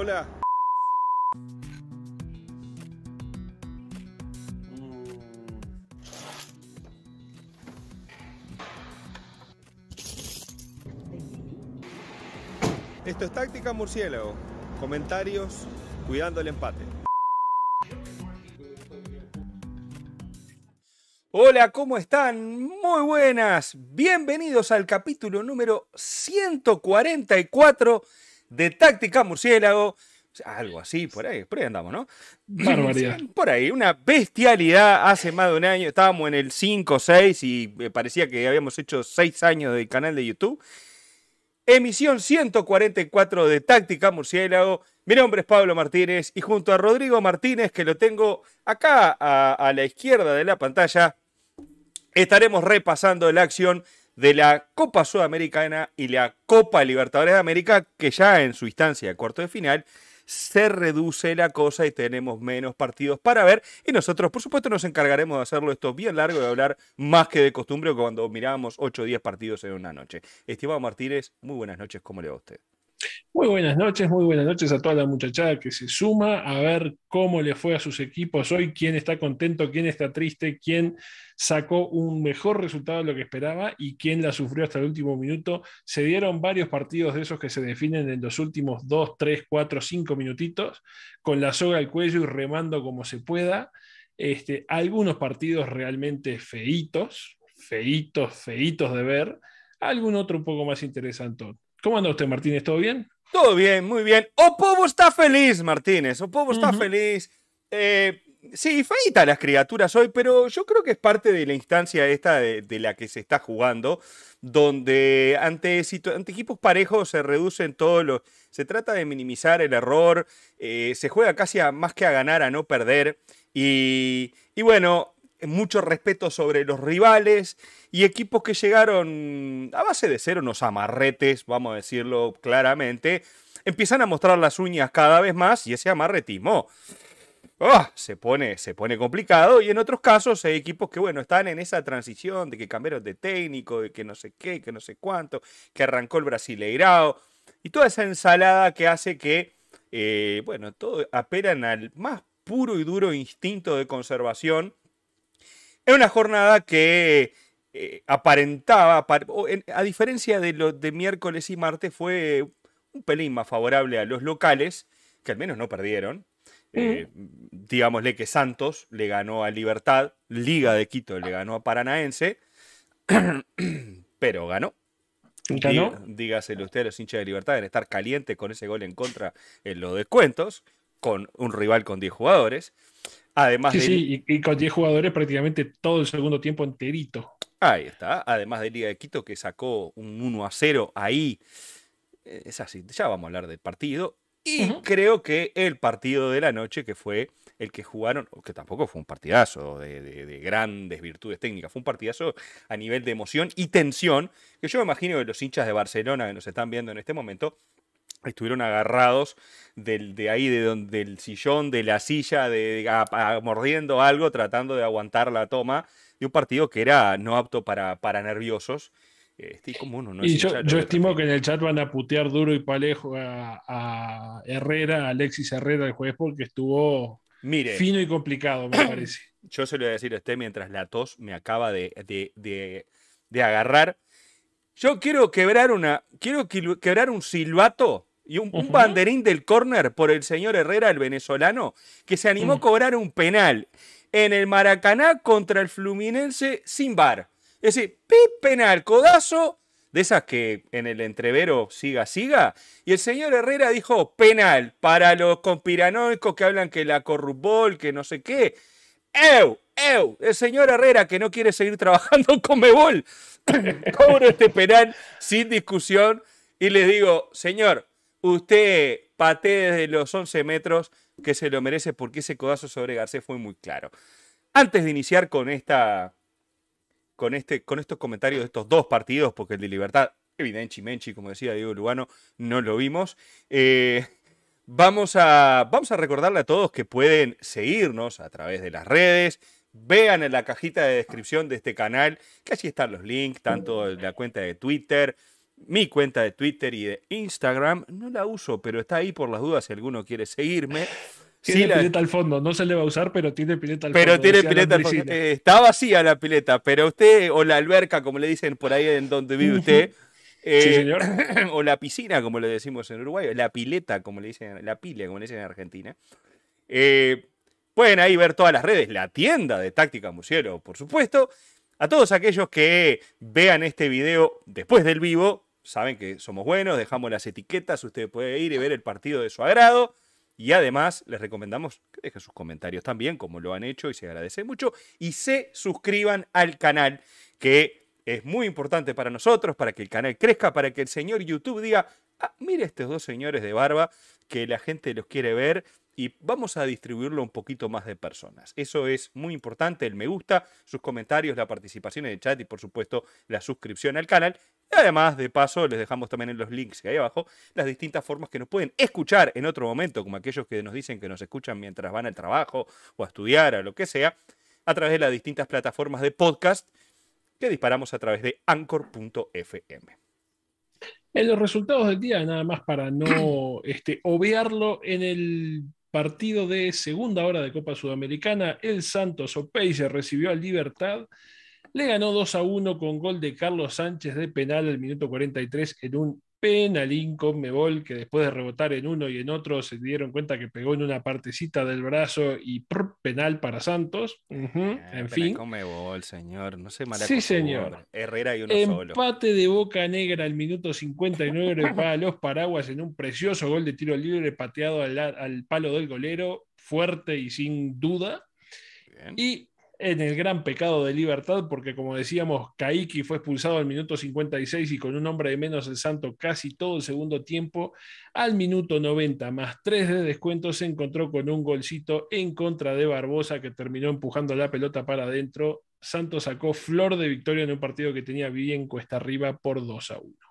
Hola. Esto es Táctica Murciélago. Comentarios cuidando el empate. Hola, ¿cómo están? Muy buenas. Bienvenidos al capítulo número 144 de Táctica Murciélago. Algo así, por ahí, por ahí andamos, ¿no? Barbaridad. Por ahí, una bestialidad. Hace más de un año, estábamos en el 5 o 6 y me parecía que habíamos hecho 6 años del canal de YouTube. Emisión 144 de Táctica Murciélago. Mi nombre es Pablo Martínez y junto a Rodrigo Martínez, que lo tengo acá a, a la izquierda de la pantalla, estaremos repasando la acción de la Copa Sudamericana y la Copa Libertadores de América, que ya en su instancia de cuarto de final se reduce la cosa y tenemos menos partidos para ver. Y nosotros, por supuesto, nos encargaremos de hacerlo esto bien largo y de hablar más que de costumbre cuando mirábamos 8 o 10 partidos en una noche. Estimado Martínez, muy buenas noches, ¿cómo le va a usted? Muy buenas noches, muy buenas noches a toda la muchachada que se suma a ver cómo le fue a sus equipos hoy, quién está contento, quién está triste, quién sacó un mejor resultado de lo que esperaba y quién la sufrió hasta el último minuto. Se dieron varios partidos de esos que se definen en los últimos 2, 3, 4, 5 minutitos, con la soga al cuello y remando como se pueda. Este, algunos partidos realmente feitos, feitos, feitos de ver, algún otro un poco más interesante. ¿Cómo anda usted, Martínez? ¿Todo bien? Todo bien, muy bien. Opovo está feliz, Martínez. Opovo está feliz. Eh, sí, feita las criaturas hoy, pero yo creo que es parte de la instancia esta de, la que se está jugando, donde ante, ante equipos parejos se reducen todos los... Se trata de minimizar el error, eh, se juega casi a, más que a ganar, a no perder. Y, y bueno, mucho respeto sobre los rivales y equipos que llegaron a base de ser unos amarretes, vamos a decirlo claramente, empiezan a mostrar las uñas cada vez más y ese amarretismo oh, se, pone, se pone complicado. Y en otros casos hay equipos que, bueno, están en esa transición de que cambiaron de técnico, de que no sé qué, que no sé cuánto, que arrancó el Brasileirao y toda esa ensalada que hace que, eh, bueno, todo apelan al más puro y duro instinto de conservación es una jornada que eh, aparentaba, a diferencia de lo de miércoles y martes, fue un pelín más favorable a los locales, que al menos no perdieron. Eh, digámosle que Santos le ganó a Libertad, Liga de Quito le ganó a Paranaense, pero ganó. ¿Ganó? dígaselo usted a los hinchas de Libertad en estar caliente con ese gol en contra en los descuentos, con un rival con 10 jugadores. Además sí, sí, y, con 10 jugadores prácticamente todo el segundo tiempo enterito. Ahí está. Además de Liga de Quito que sacó un 1 a 0 ahí. Eh, es así, ya vamos a hablar del partido. Y creo que el partido de la noche, que fue el que jugaron, que tampoco fue un partidazo de, de, grandes virtudes técnicas, fue un partidazo a nivel de emoción y tensión, que yo me imagino que los hinchas de Barcelona que nos están viendo en este momento estuvieron agarrados del, de ahí, de donde, del sillón, de la silla, de, mordiendo algo, tratando de aguantar la toma de un partido que era no apto para, para nerviosos. Este, como uno, ¿no? Y yo, yo estimo que en el chat van a putear duro y palejo a, Herrera, a Alexis Herrera el jueves, porque estuvo fino y complicado, me parece. Yo se lo voy a decir a usted mientras la tos me acaba de, de, de agarrar. Yo quiero quebrar una. Quiero quebrar un silbato y un, banderín del córner por el señor Herrera, el venezolano, que se animó a mm. cobrar un penal en el Maracaná contra el Fluminense sin bar. Es decir, pip, penal, codazo, de esas que en el entrevero siga, siga. Y el señor Herrera dijo penal para los conspiranoicos que hablan que la corrupbol, que no sé qué. ¡Ew! ¡Ew! El señor Herrera que no quiere seguir trabajando con Mebol. Cobro este penal sin discusión y les digo, señor, usted patee desde los 11 metros que se lo merece porque ese codazo sobre Garcés fue muy claro. Antes de iniciar con esta con, este, con estos comentarios de estos dos partidos, porque el de Libertad, evidente Menchi, como decía Diego Lugano, no lo vimos. Eh, vamos, a, vamos a recordarle a todos que pueden seguirnos a través de las redes. Vean en la cajita de descripción de este canal, que allí están los links, tanto la cuenta de Twitter, Mi cuenta de Twitter y de Instagram no la uso, pero está ahí por las dudas si alguno quiere seguirme. Tiene pileta al fondo, no se le va a usar, pero tiene pileta al pero fondo. Pero tiene pileta al fondo. Eh, está vacía la pileta, pero usted, o la alberca, como le dicen por ahí en donde vive usted, sí, señor. o la piscina, como le decimos en Uruguay, la pileta, como le dicen, la pile, como le dicen en Argentina. Eh, pueden ahí ver todas las redes, la tienda de Táctica Musielo, por supuesto. A todos aquellos que vean este video después del vivo, saben que somos buenos, dejamos las etiquetas, usted puede ir y ver el partido de su agrado. Y además les recomendamos que dejen sus comentarios también, como lo han hecho y se agradece mucho. Y se suscriban al canal, que es muy importante para nosotros, para que el canal crezca, para que el señor YouTube diga, ah, mire estos dos señores de barba, que la gente los quiere ver y vamos a distribuirlo a un poquito más de personas. Eso es muy importante, el me gusta, sus comentarios, la participación en el chat y por supuesto la suscripción al canal. Y además, de paso, les dejamos también en los links que hay abajo las distintas formas que nos pueden escuchar en otro momento, como aquellos que nos dicen que nos escuchan mientras van al trabajo o a estudiar o lo que sea, a través de las distintas plataformas de podcast que disparamos a través de anchor.fm. En los resultados del día, nada más para no este, obviarlo, en el partido de segunda hora de Copa Sudamericana, el Santos se recibió al Libertad, le ganó 2 a 1 con gol de Carlos Sánchez de penal al minuto 43 en un penalín con Mebol, que después de rebotar en uno y en otro se dieron cuenta que pegó en una partecita del brazo y penal para Santos. Eh, en fin. Señor. No sé Sí, señor. Herrera y uno Empate de Boca Negra al minuto 59 para los Paraguas en un precioso gol de tiro libre pateado al, al palo del golero, fuerte y sin duda. Y en el gran pecado de libertad, porque como decíamos, Kaiki fue expulsado al minuto 56 y con un hombre de menos el Santo casi todo el segundo tiempo. Al minuto 90 más 3 de descuento se encontró con un golcito en contra de Barbosa que terminó empujando la pelota para adentro. Santos sacó flor de victoria en un partido que tenía bien cuesta arriba por 2 a 1.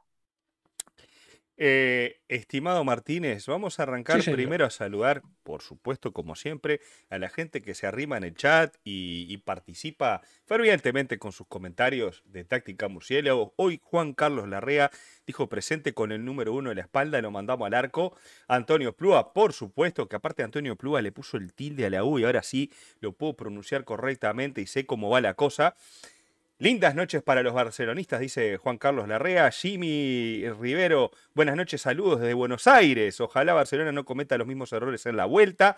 Eh, estimado Martínez, vamos a arrancar primero a saludar, por supuesto, como siempre, a la gente que se arrima en el chat y, participa fervientemente con sus comentarios de Táctica Murciélago. Hoy Juan Carlos Larrea dijo presente con el número uno de la espalda, lo mandamos al arco. Antonio Plúa, por supuesto, que aparte Antonio Plúa le puso el tilde a la U y ahora sí lo puedo pronunciar correctamente y sé cómo va la cosa. Lindas noches para los barcelonistas, dice Juan Carlos Larrea. Jimmy Rivero, buenas noches, saludos desde Buenos Aires. Ojalá Barcelona no cometa los mismos errores en la vuelta.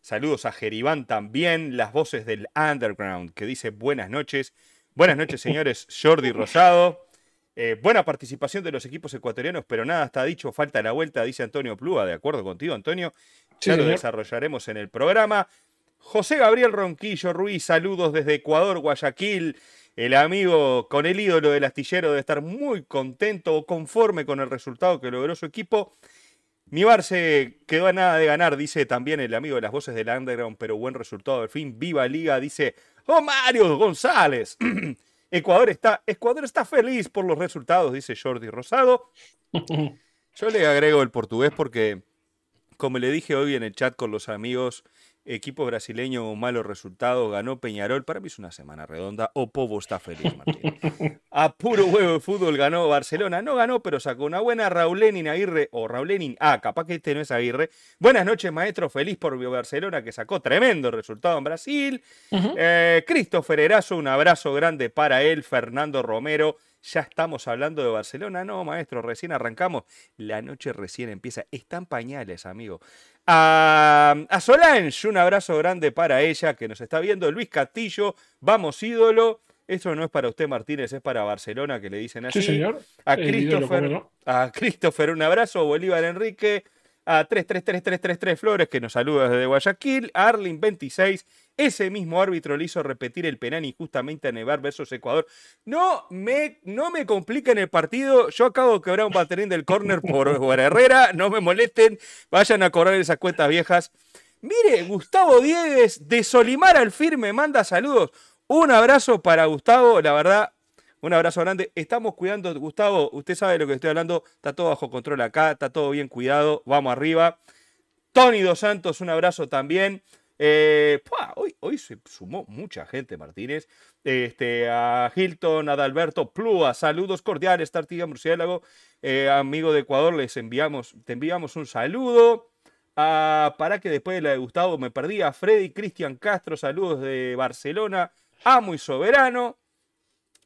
Saludos a Jeribán también, las voces del underground, que dice buenas noches. Buenas noches, señores. Jordi Rosado. Eh, buena participación de los equipos ecuatorianos, pero nada está dicho, falta la vuelta, dice Antonio Plúa. De acuerdo contigo, Antonio. Ya lo desarrollaremos en el programa. José Gabriel Ronquillo Ruiz, saludos desde Ecuador, Guayaquil. El amigo con el ídolo del astillero debe estar muy contento o conforme con el resultado que logró su equipo. Mi Barce quedó a nada de ganar, dice también el amigo de las voces del Underground, pero buen resultado al fin. Viva Liga, dice ¡Oh, Mario González! Ecuador está, Ecuador está feliz por los resultados, dice Jordi Rosado. Yo le agrego el portugués porque, como le dije hoy en el chat con los amigos, equipo brasileño malos resultados, ganó Peñarol. Para mí es una semana redonda. O Povo está feliz, Martín. A puro huevo de fútbol ganó Barcelona. No ganó, pero sacó una buena Raulenin Aguirre. O Raulenin. Ah, capaz que este no es Aguirre. Buenas noches, maestro. Feliz por Barcelona, que sacó tremendo resultado en Brasil. Eh, Christopher Erazo, un abrazo grande para él. Fernando Romero. Ya estamos hablando de Barcelona. No, maestro, recién arrancamos. La noche recién empieza. Están pañales, amigo. A, Solange, un abrazo grande para ella que nos está viendo. Luis Castillo, vamos ídolo. Esto no es para usted, Martínez, es para Barcelona, que le dicen así. Sí, señor. A Christopher, a Christopher, un abrazo. Bolívar Enrique. A 333333 Flores, que nos saluda desde Guayaquil. Arlin 26 ese mismo árbitro le hizo repetir el penal injustamente a Nevar versus Ecuador. No me, no me compliquen el partido. Yo acabo de quebrar un baterín del córner por, Herrera. No me molesten. Vayan a cobrar esas cuentas viejas. Mire, Gustavo Diegues de Solimar al firme manda saludos. Un abrazo para Gustavo, la verdad, un abrazo grande. Estamos cuidando, Gustavo, usted sabe de lo que estoy hablando, está todo bajo control acá, está todo bien cuidado, vamos arriba. Tony Dos Santos, un abrazo también. Eh, hoy, se sumó mucha gente, Martínez. Este, a Hilton, a Adalberto Plúa, saludos cordiales, Tartiga Murciélago, eh, amigo de Ecuador, les enviamos, te enviamos un saludo. para que después de la de Gustavo me perdí, a Freddy Cristian Castro, saludos de Barcelona, amo y soberano.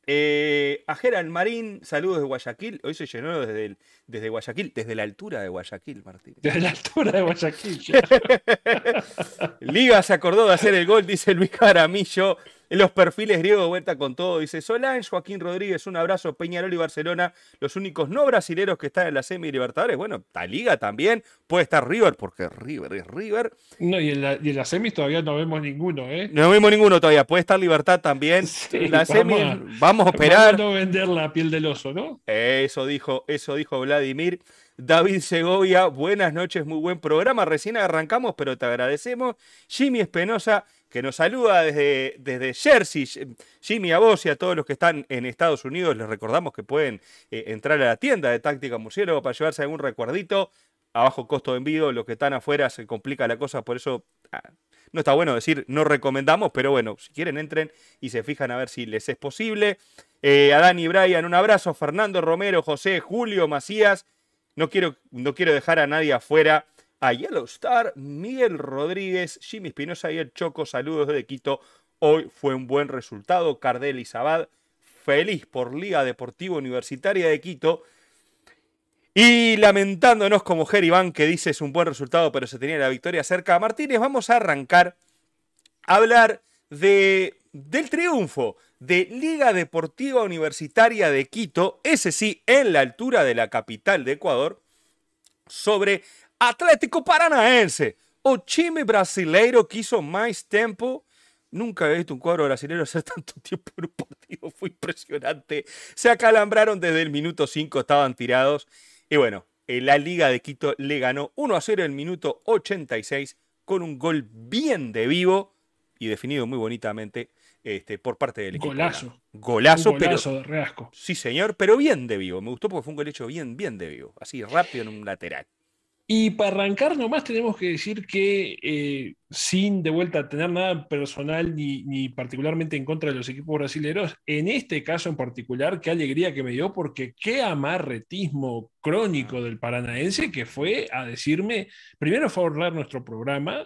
Eh, a Gerald Marín, saludos de Guayaquil. Hoy se llenó desde, desde Guayaquil, desde la altura de Guayaquil, Martín. Desde la altura de Guayaquil. Liga se acordó de hacer el gol, dice Luis Caramillo. En los perfiles griegos vuelta con todo. Dice Solán, Joaquín Rodríguez, un abrazo. Peñarol y Barcelona, los únicos no brasileros que están en la semi Libertadores. Bueno, la Liga también. Puede estar River, porque River es River. No, y en la, y en todavía no vemos ninguno, ¿eh? No vemos ninguno todavía. Puede estar Libertad también. la semi, vamos a, esperar. Vamos a vender la piel del oso, ¿no? Eso dijo, eso dijo Vladimir. David Segovia, buenas noches, muy buen programa. Recién arrancamos, pero te agradecemos. Jimmy Espenosa, que nos saluda desde, desde Jersey. Jimmy, a vos y a todos los que están en Estados Unidos, les recordamos que pueden eh, entrar a la tienda de Táctica Murciélago para llevarse algún recuerdito a bajo costo de envío. Los que están afuera se complica la cosa, por eso ah, no está bueno decir no recomendamos, pero bueno, si quieren entren y se fijan a ver si les es posible. Eh, a Dani Brian, un abrazo. Fernando Romero, José, Julio, Macías. No quiero, no quiero dejar a nadie afuera a Yellow Star, Miguel Rodríguez, Jimmy Espinosa y el Choco. Saludos desde Quito. Hoy fue un buen resultado. Cardel y Sabad, feliz por Liga Deportiva Universitaria de Quito. Y lamentándonos como Jerry que dice es un buen resultado, pero se tenía la victoria cerca. Martínez, vamos a arrancar a hablar de, del triunfo de Liga Deportiva Universitaria de Quito, ese sí, en la altura de la capital de Ecuador, sobre Atlético Paranaense. O time brasileiro quiso más tiempo. Nunca he visto un cuadro brasileño hacer tanto tiempo en un partido. Fue impresionante. Se acalambraron desde el minuto 5, estaban tirados. Y bueno, la Liga de Quito le ganó 1 a 0 en el minuto 86 con un gol bien de vivo y definido muy bonitamente este, por parte del equipo. Golazo. Golazo, golazo pero. de reasco. Sí, señor, pero bien de vivo. Me gustó porque fue un gol hecho bien, bien de vivo. Así rápido en un lateral. Y para arrancar nomás tenemos que decir que eh, sin de vuelta tener nada personal ni, ni, particularmente en contra de los equipos brasileños, en este caso en particular, qué alegría que me dio porque qué amarretismo crónico del paranaense que fue a decirme, primero fue a nuestro programa,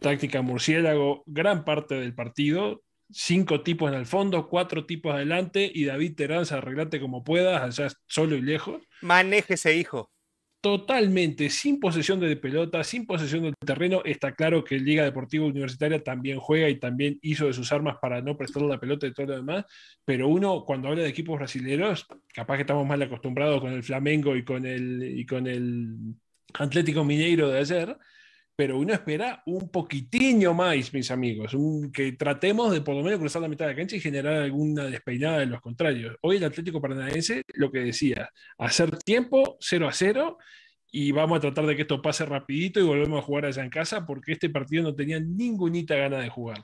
táctica murciélago, gran parte del partido, cinco tipos en el fondo, cuatro tipos adelante y David Terán, arreglate como puedas, allá solo y lejos. Manéjese, hijo totalmente sin posesión de pelota, sin posesión del terreno. Está claro que Liga Deportiva Universitaria también juega y también hizo de sus armas para no prestar la pelota y todo lo demás. Pero uno, cuando habla de equipos brasileños, capaz que estamos mal acostumbrados con el Flamengo y con el, y con el Atlético Mineiro de ayer pero uno espera un poquitiño más, mis amigos, un, que tratemos de por lo menos cruzar la mitad de la cancha y generar alguna despeinada de los contrarios. Hoy el Atlético Paranaense, lo que decía, hacer tiempo 0 a 0 y vamos a tratar de que esto pase rapidito y volvemos a jugar allá en casa porque este partido no tenía ninguna gana de jugar.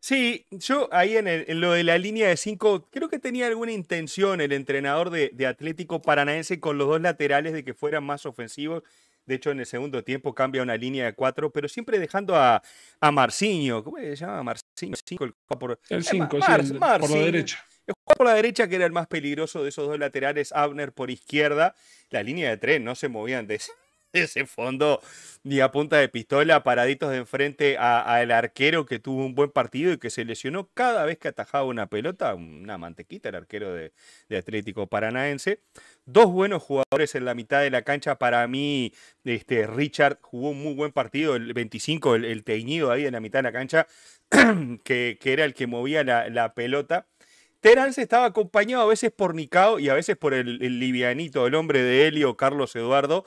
Sí, yo ahí en, lo de la línea de 5, creo que tenía alguna intención el entrenador de, de Atlético Paranaense con los dos laterales de que fueran más ofensivos de hecho, en el segundo tiempo cambia una línea de cuatro, pero siempre dejando a, a Marcinho. ¿Cómo se llama? Marcinho, el por, el 5, por la derecha. El por la derecha, que era el más peligroso de esos dos laterales, Abner por izquierda. La línea de tres no se movían de ese fondo ni a punta de pistola, paraditos de enfrente al arquero que tuvo un buen partido y que se lesionó cada vez que atajaba una pelota, una mantequita, el arquero de, Atlético Paranaense. Dos buenos jugadores en la mitad de la cancha. Para mí, este, Richard jugó un muy buen partido, el 25, el, teñido ahí en la mitad de la cancha, que, era el que movía la, pelota. Terán estaba acompañado a veces por Nicao y a veces por el, el livianito, el hombre de Helio, Carlos Eduardo,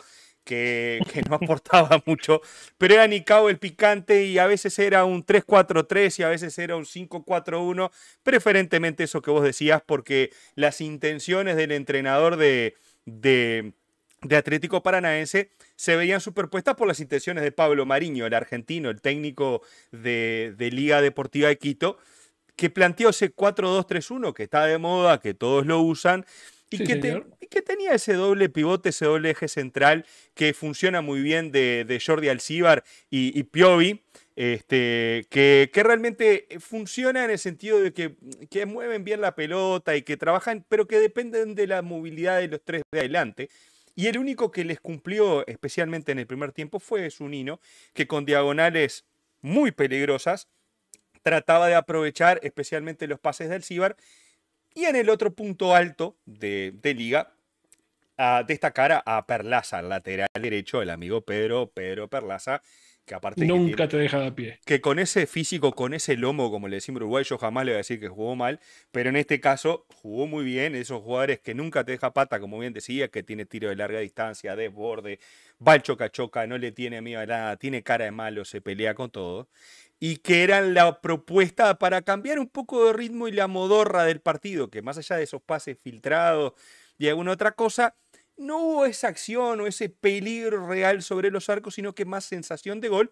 que, no aportaba mucho, pero era Nicao el picante y a veces era un 3-4-3 y a veces era un 5-4-1, preferentemente eso que vos decías, porque las intenciones del entrenador de, de, Atlético Paranaense se veían superpuestas por las intenciones de Pablo Mariño, el argentino, el técnico de, de Liga Deportiva de Quito, que planteó ese 4-2-3-1 que está de moda, que todos lo usan Y, que tenía ese doble pivote, ese doble eje central que funciona muy bien de, Jordi Alcibar y, Piovi, este, que, realmente funciona en el sentido de que, que, mueven bien la pelota y que trabajan, pero que dependen de la movilidad de los tres de adelante. Y el único que les cumplió, especialmente en el primer tiempo, fue Zunino, que con diagonales muy peligrosas trataba de aprovechar especialmente los pases del Cibar y en el otro punto alto de, liga, a destacar a Perlaza, lateral derecho, el amigo Pedro, Pedro Perlaza, que aparte... Nunca te deja de pie. Que con ese físico, con ese lomo, como le decimos Uruguay, yo jamás le voy a decir que jugó mal, pero en este caso jugó muy bien, esos jugadores que nunca te deja pata, como bien decía, que tiene tiro de larga distancia, desborde, va al choca choca, no le tiene miedo a nada, tiene cara de malo, se pelea con todo y que eran la propuesta para cambiar un poco de ritmo y la modorra del partido, que más allá de esos pases filtrados y alguna otra cosa, no hubo esa acción o ese peligro real sobre los arcos, sino que más sensación de gol.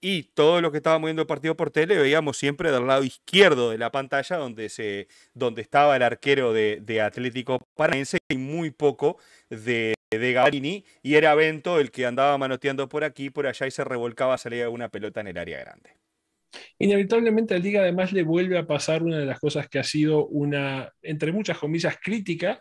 Y todo lo que estábamos viendo el partido por tele veíamos siempre del lado izquierdo de la pantalla, donde, se, donde estaba el arquero de, de Atlético Paranaense y muy poco de, de Garini. Y era Bento el que andaba manoteando por aquí, por allá y se revolcaba, salía una pelota en el área grande. Inevitablemente a Liga además le vuelve a pasar una de las cosas que ha sido una, entre muchas comillas, crítica,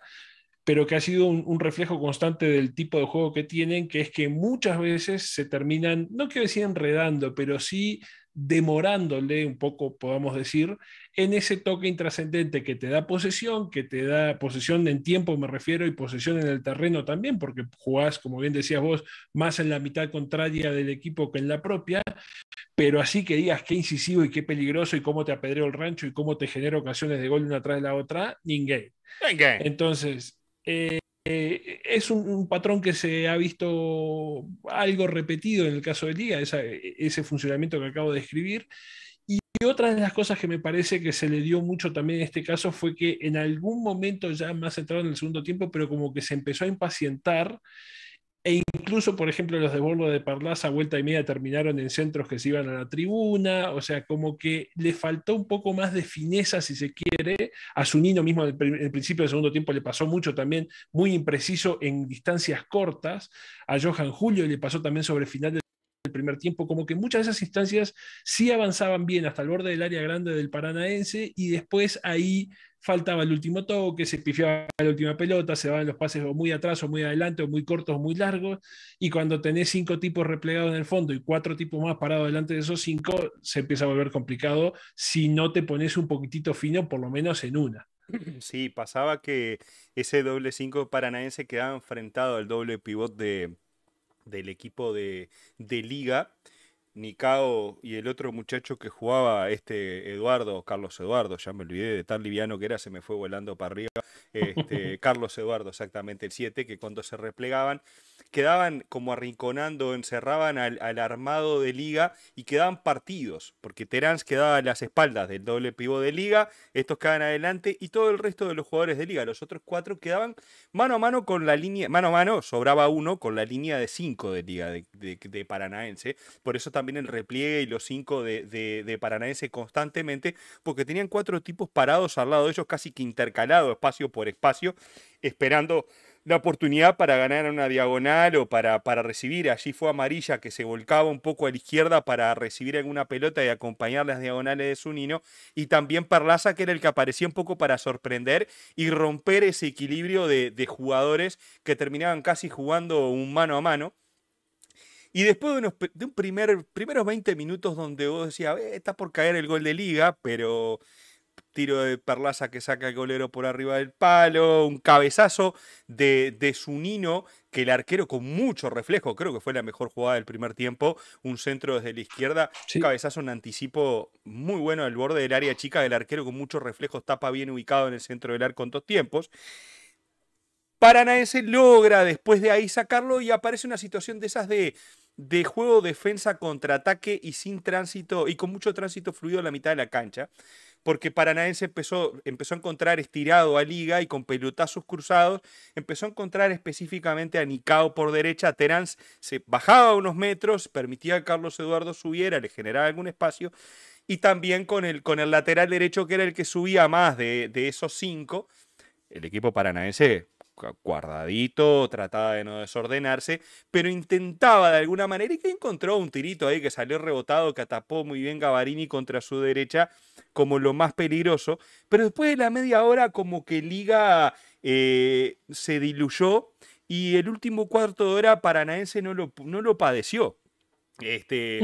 pero que ha sido un, reflejo constante del tipo de juego que tienen, que es que muchas veces se terminan, no quiero decir enredando, pero sí demorándole un poco, podamos decir, en ese toque intrascendente que te da posesión, que te da posesión en tiempo, me refiero, y posesión en el terreno también, porque jugás, como bien decías vos, más en la mitad contraria del equipo que en la propia, pero así que digas qué incisivo y qué peligroso y cómo te apedreó el rancho y cómo te genera ocasiones de gol una tras de la otra, ninguém. Entonces, eh, eh, es un, patrón que se ha visto algo repetido en el caso de Liga, ese funcionamiento que acabo de describir. Y otra de las cosas que me parece que se le dio mucho también en este caso fue que en algún momento, ya más entrado en el segundo tiempo, pero como que se empezó a impacientar e incluso, por ejemplo, los de Bordo de Parlaza, vuelta y media, terminaron en centros que se iban a la tribuna. O sea, como que le faltó un poco más de fineza, si se quiere. A Zunino mismo, en el principio del segundo tiempo, le pasó mucho también, muy impreciso en distancias cortas. A Johan Julio le pasó también sobre final primer tiempo, como que muchas de esas instancias sí avanzaban bien hasta el borde del área grande del Paranaense y después ahí faltaba el último toque, se pifiaba la última pelota, se van los pases o muy atrás o muy adelante o muy cortos o muy largos, y cuando tenés cinco tipos replegados en el fondo y cuatro tipos más parados delante de esos cinco, se empieza a volver complicado si no te pones un poquitito fino, por lo menos en una. Sí, pasaba que ese doble cinco paranaense quedaba enfrentado al doble pivot de, del equipo de, de liga Nicao y el otro muchacho que jugaba, este Eduardo, Carlos Eduardo, ya me olvidé de tan liviano que era, se me fue volando para arriba. Este, Carlos Eduardo, exactamente, el 7, que cuando se replegaban quedaban como arrinconando, encerraban al, armado de liga y quedaban partidos, porque Terán quedaba a las espaldas del doble pivot de liga, estos quedaban adelante y todo el resto de los jugadores de liga, los otros cuatro quedaban mano a mano con la línea, mano a mano, sobraba uno con la línea de cinco de liga de, Paranaense, por eso también el repliegue y los cinco de, de Paranaense constantemente, porque tenían cuatro tipos parados al lado de ellos, casi que intercalado espacio por espacio, esperando la oportunidad para ganar una diagonal o para, para recibir. Allí fue Amarilla que se volcaba un poco a la izquierda para recibir alguna pelota y acompañar las diagonales de Zunino. Y también Parlaza que era el que aparecía un poco para sorprender y romper ese equilibrio de, jugadores que terminaban casi jugando un mano a mano. Y después de, unos, de un primer, primeros 20 minutos donde vos decías, eh, está por caer el gol de liga, pero tiro de Perlaza que saca el golero por arriba del palo, un cabezazo de, de Zunino, que el arquero con mucho reflejo, creo que fue la mejor jugada del primer tiempo, un centro desde la izquierda, un cabezazo, un anticipo muy bueno al borde del área chica, del arquero con muchos reflejos, tapa bien ubicado en el centro del arco en dos tiempos. Paranaense logra después de ahí sacarlo y aparece una situación de esas de de juego defensa contra ataque y sin tránsito y con mucho tránsito fluido en la mitad de la cancha porque Paranaense empezó, empezó a encontrar estirado a Liga y con pelotazos cruzados empezó a encontrar específicamente a Nicao por derecha. Terán se bajaba unos metros, permitía que Carlos Eduardo subiera, le generaba algún espacio. Y también con el, con el lateral derecho, que era el que subía más de, esos cinco, el equipo paranaense guardadito, trataba de no desordenarse, pero intentaba de alguna manera y que encontró un tirito ahí que salió rebotado, que atapó muy bien Gavarini contra su derecha como lo más peligroso, pero después de la media hora como que Liga eh, se diluyó y el último cuarto de hora paranaense no lo, no lo padeció. Este,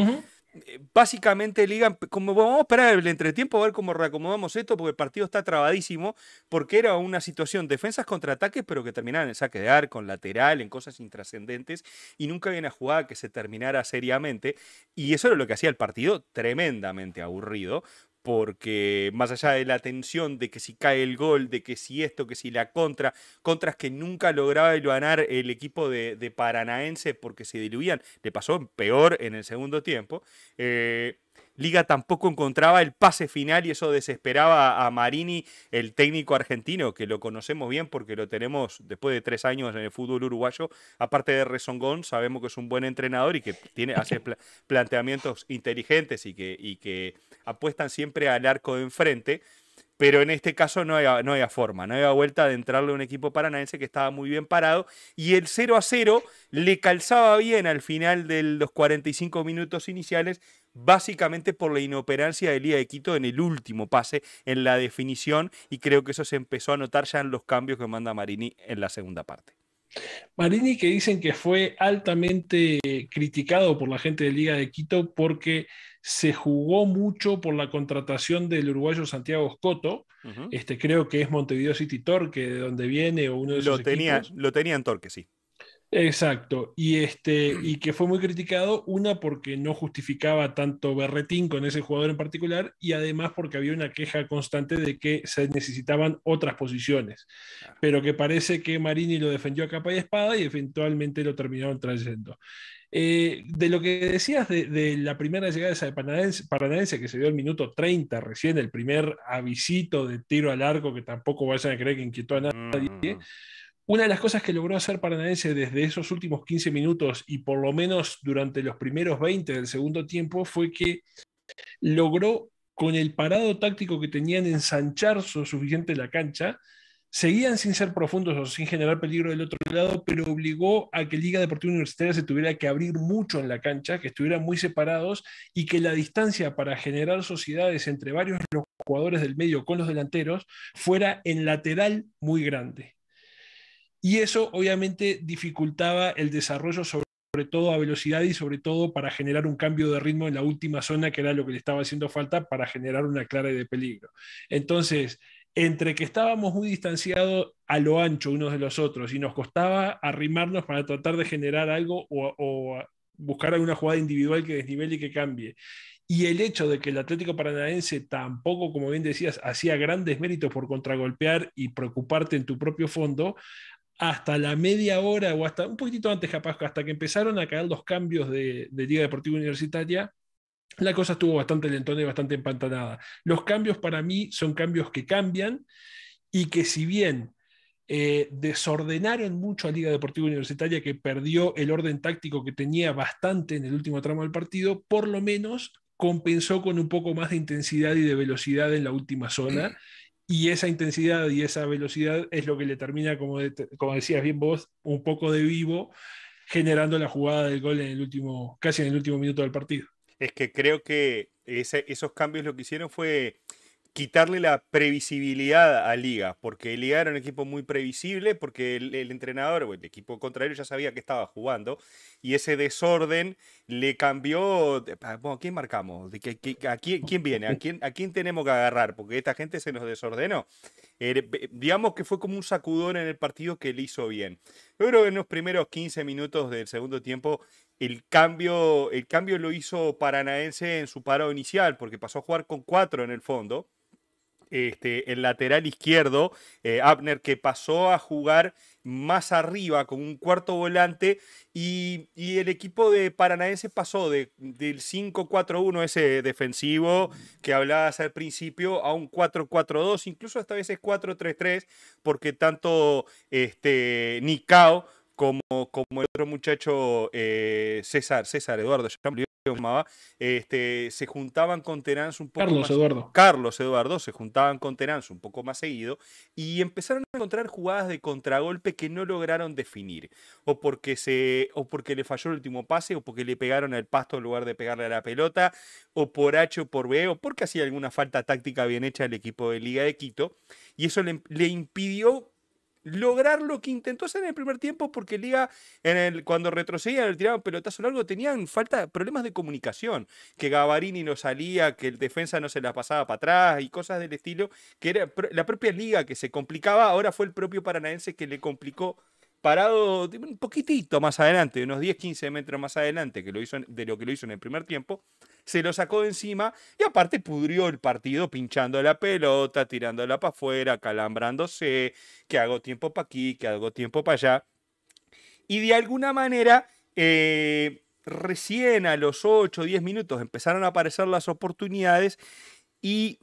básicamente Liga, como vamos a esperar el entretiempo a ver cómo reacomodamos esto, porque el partido está trabadísimo, porque era una situación defensas contra ataques, pero que terminaban en saque de arco, en lateral, en cosas intrascendentes, y nunca había una jugada que se terminara seriamente, y eso era lo que hacía el partido tremendamente aburrido, porque más allá de la tensión de que si cae el gol, de que si esto, que si la contra, contras que nunca lograba ganar el equipo de, Paranaense porque se diluían, le pasó peor en el segundo tiempo. Eh, Liga tampoco encontraba el pase final y eso desesperaba a Marini, el técnico argentino, que lo conocemos bien porque lo tenemos después de tres años en el fútbol uruguayo. Aparte de Rezongón, sabemos que es un buen entrenador y que tiene, hace planteamientos inteligentes y que, y que apuestan siempre al arco de enfrente. Pero en este caso no había, no había forma, no había vuelta de entrarle a un equipo paranaense que estaba muy bien parado y el 0 a 0 le calzaba bien al final de los 45 minutos iniciales básicamente por la inoperancia de Liga de Quito en el último pase, en la definición, y creo que eso se empezó a notar ya en los cambios que manda Marini en la segunda parte. Marini que dicen que fue altamente criticado por la gente de Liga de Quito porque se jugó mucho por la contratación del uruguayo Santiago Scotto, este, creo que es Montevideo City Torque, de donde viene, o uno de lo tenía, Lo tenía en Torque, sí. Exacto, y, este, y que fue muy criticado, una porque no justificaba tanto Berretín con ese jugador en particular, y además porque había una queja constante de que se necesitaban otras posiciones, pero que parece que Marini lo defendió a capa y espada y eventualmente lo terminaron trayendo. Eh, de lo que decías de, la primera llegada de Paranaense, Paranaense, que se dio el minuto 30 recién, el primer avisito de tiro al arco, que tampoco vayan a creer que inquietó a nadie. Mm. Una de las cosas que logró hacer Paranaense desde esos últimos 15 minutos y por lo menos durante los primeros 20 del segundo tiempo fue que logró con el parado táctico que tenían ensanchar lo suficiente la cancha, seguían sin ser profundos o sin generar peligro del otro lado, pero obligó a que Liga Deportiva Universitaria se tuviera que abrir mucho en la cancha, que estuvieran muy separados y que la distancia para generar sociedades entre varios los jugadores del medio con los delanteros fuera en lateral muy grande. Y eso obviamente dificultaba el desarrollo sobre, todo a velocidad y sobre todo para generar un cambio de ritmo en la última zona, que era lo que le estaba haciendo falta para generar una clara de peligro. Entonces, entre que estábamos muy distanciados a lo ancho unos de los otros y nos costaba arrimarnos para tratar de generar algo o, buscar alguna jugada individual que desnivele y que cambie. Y el hecho de que el Atlético Paranaense tampoco, como bien decías, hacía grandes méritos por contragolpear y preocuparte en tu propio fondo, hasta la media hora o hasta un poquitito antes capaz, hasta que empezaron a caer los cambios de, Liga Deportiva Universitaria, la cosa estuvo bastante lentona y bastante empantanada. Los cambios para mí son cambios que cambian y que si bien eh, desordenaron mucho a Liga Deportiva Universitaria, que perdió el orden táctico que tenía bastante en el último tramo del partido, por lo menos compensó con un poco más de intensidad y de velocidad en la última zona y esa intensidad y esa velocidad es lo que le termina, como, como decías bien vos, un poco de vivo, generando la jugada del gol en el último, casi en el último minuto del partido. Es que creo que esos cambios lo que hicieron fue quitarle la previsibilidad a Liga, porque Liga era un equipo muy previsible, porque el, entrenador o el equipo contrario ya sabía que estaba jugando, y ese desorden le cambió, bueno, ¿a quién marcamos? ¿De que, a quién, viene? ¿A quién, ¿A quién tenemos que agarrar? Porque esta gente se nos desordenó. Eh, digamos que fue como un sacudón en el partido que le hizo bien. Yo creo que en los primeros 15 minutos del segundo tiempo el cambio, el cambio lo hizo Paranaense en su parado inicial, porque pasó a jugar con cuatro en el fondo este, el lateral izquierdo, eh, Abner, que pasó a jugar más arriba con un cuarto volante y, el equipo de Paranaense pasó de, del 5-4-1, ese defensivo que hablabas al principio, a un 4-4-2, incluso esta vez es 4-3-3, porque tanto este, Nicao como, como el otro muchacho eh, César, César Eduardo, este, se juntaban con Terán un poco Carlos más, Eduardo. Carlos Eduardo se juntaban con Terán un poco más seguido y empezaron a encontrar jugadas de contragolpe que no lograron definir o porque se o porque le falló el último pase o porque le pegaron al pasto en lugar de pegarle a la pelota o por H o por B o porque hacía alguna falta táctica bien hecha el equipo de Liga de Quito y eso le, le impidió lograr lo que intentó hacer en el primer tiempo porque Liga, en el, cuando retrocedían, le tiraban pelotazo largo, tenían falta, problemas de comunicación, que Gavarini no salía, que el defensa no se la pasaba para atrás y cosas del estilo, que era la propia Liga que se complicaba, ahora fue el propio Paranaense que le complicó parado un poquitito más adelante, unos 10-15 metros más adelante que lo hizo, de lo que lo hizo en el primer tiempo, se lo sacó de encima y aparte pudrió el partido pinchando la pelota, tirándola para afuera, calambrándose, que hago tiempo para aquí, que hago tiempo para allá. Y de alguna manera, eh, recién a los 8 o 10 minutos empezaron a aparecer las oportunidades y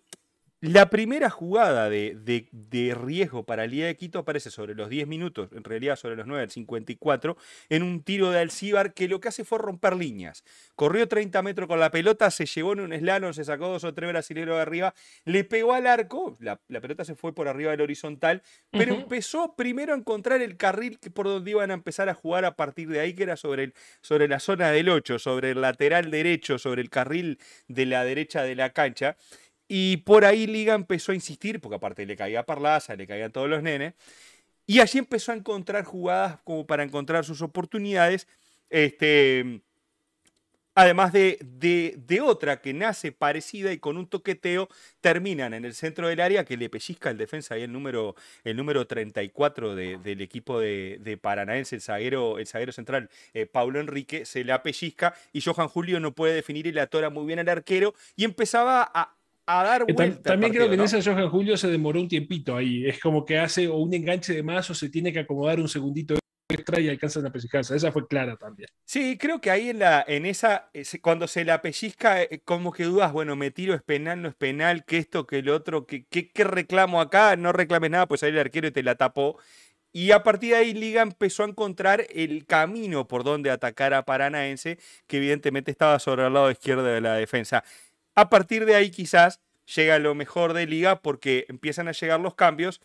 la primera jugada de, de, riesgo para Liga de Quito aparece sobre los 10 minutos, en realidad sobre los 9 al 54, en un tiro de Alcíbar que lo que hace fue romper líneas. Corrió 30 metros con la pelota, se llevó en un slalom, se sacó dos o tres brasileños de arriba, le pegó al arco, la, pelota se fue por arriba del horizontal, pero empezó primero a encontrar el carril por donde iban a empezar a jugar a partir de ahí, que era sobre, el, sobre la zona del 8, sobre el lateral derecho, sobre el carril de la derecha de la cancha. Y por ahí Liga empezó a insistir, porque aparte le caía Parlaza, le caían todos los nenes. Y allí empezó a encontrar jugadas como para encontrar sus oportunidades. Este, además de, de, otra que nace parecida y con un toqueteo terminan en el centro del área que le pellizca el defensa ahí el número, el número 34 del equipo de, Paranaense, el zaguero, el zaguero central, eh, Pablo Enrique, se la pellizca y Johan Julio no puede definir y le atora muy bien al arquero y empezaba a, a dar vuelta. También creo que en esa Johan Julio se demoró un tiempito ahí. Es como que hace o un enganche de más o se tiene que acomodar un segundito extra y alcanzan a pellizcarse. Esa fue clara también. Sí, creo que ahí en, la, en esa, cuando se la pellizca, eh, como que dudas, bueno, me tiro, es penal, no es penal, que esto, que el otro, que, que, reclamo acá, no reclames nada, pues ahí el arquero te la tapó. Y a partir de ahí Liga empezó a encontrar el camino por donde atacar a Paranaense, que evidentemente estaba sobre el lado izquierdo de la defensa. A partir de ahí quizás llega lo mejor de liga porque empiezan a llegar los cambios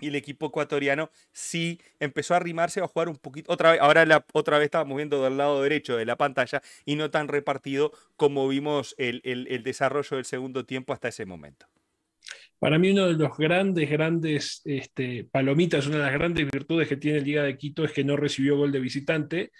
y el equipo ecuatoriano sí empezó a arrimarse a jugar un poquito. Otra vez, ahora la, otra vez estábamos viendo del lado derecho de la pantalla y no tan repartido como vimos el, desarrollo del segundo tiempo hasta ese momento. Para mí uno de los grandes, grandes este, palomitas, una de las grandes virtudes que tiene Liga de Quito es que no recibió gol de visitante.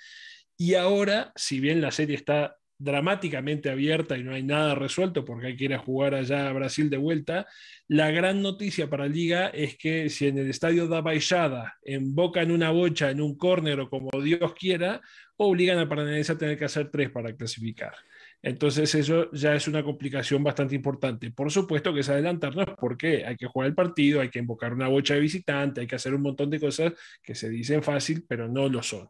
Y ahora, si bien la serie está dramáticamente abierta y no hay nada resuelto porque hay que ir a jugar allá a Brasil de vuelta. La gran noticia para Liga es que si en el estadio da Baixada embocan una bocha en un córner o como Dios quiera, obligan a Paranaense a tener que hacer tres para clasificar. Entonces eso ya es una complicación bastante importante. Por supuesto que es adelantarnos porque hay que jugar el partido, hay que invocar una bocha de visitante, hay que hacer un montón de cosas que se dicen fácil, pero no lo son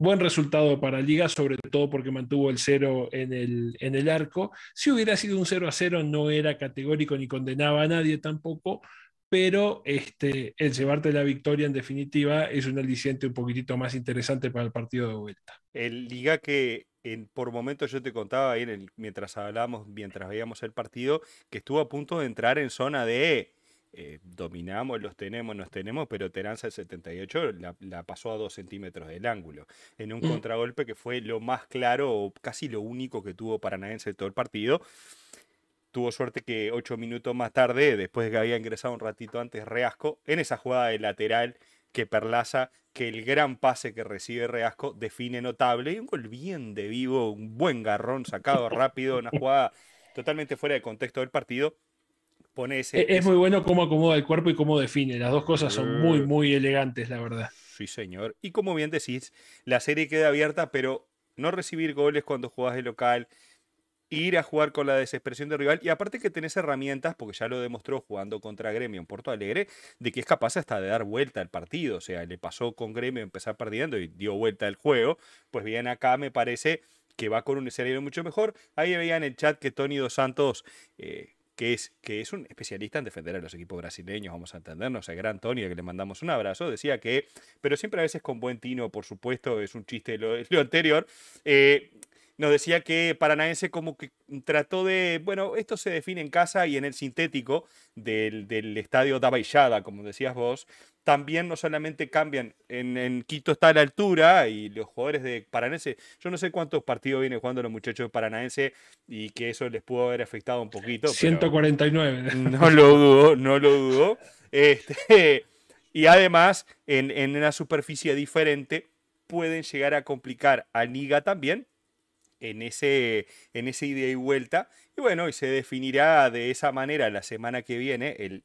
buen resultado para Liga, sobre todo porque mantuvo el cero en el, en el arco. Si hubiera sido un 0 a 0, no era categórico ni condenaba a nadie tampoco, pero este, el llevarte la victoria en definitiva es un aliciente un poquitito más interesante para el partido de vuelta. El Liga que en, por momentos yo te contaba ahí mientras hablábamos, mientras veíamos el partido, que estuvo a punto de entrar en zona de eh, dominamos, los tenemos, nos tenemos, pero Teranza el 78 la, pasó a dos centímetros del ángulo, en un mm. contragolpe que fue lo más claro o casi lo único que tuvo Paranaense todo el partido. Tuvo suerte que ocho minutos más tarde, después de que había ingresado un ratito antes Reasco, en esa jugada de lateral que Perlaza, que el gran pase que recibe Reasco define notable, y un gol bien de vivo, un buen garrón sacado rápido, una jugada totalmente fuera de contexto del partido, e-, es, muy bueno cómo acomoda el cuerpo y cómo define. Las dos cosas son muy, muy elegantes, la verdad. Sí, señor. Y como bien decís, la serie queda abierta, pero no recibir goles cuando juegas de local, ir a jugar con la desesperación de rival y aparte que tenés herramientas, porque ya lo demostró jugando contra Gremio en Porto Alegre, de que es capaz hasta de dar vuelta al partido, o sea, le pasó con Gremio empezar perdiendo y dio vuelta al juego, pues bien acá me parece que va con un escenario mucho mejor. Ahí veía en el chat que Tony Dos Santos eh, que es, que es un especialista en defender a los equipos brasileños, vamos a entendernos, el gran Tony, que le mandamos un abrazo, decía que, pero siempre a veces con buen tino, por supuesto, es un chiste lo, lo anterior, eh, nos decía que Paranaense como que trató de, bueno, esto se define en casa y en el sintético del, del estadio Dabaillada, como decías vos, también no solamente cambian, en, Quito está a la altura y los jugadores de Paranaense, yo no sé cuántos partidos vienen jugando los muchachos de Paranaense y que eso les pudo haber afectado un poquito. 149. No lo dudo, no lo dudo. Este, y además, en, en una superficie diferente, pueden llegar a complicar a Liga también en ese, en ida y vuelta. Y bueno, y se definirá de esa manera la semana que viene, el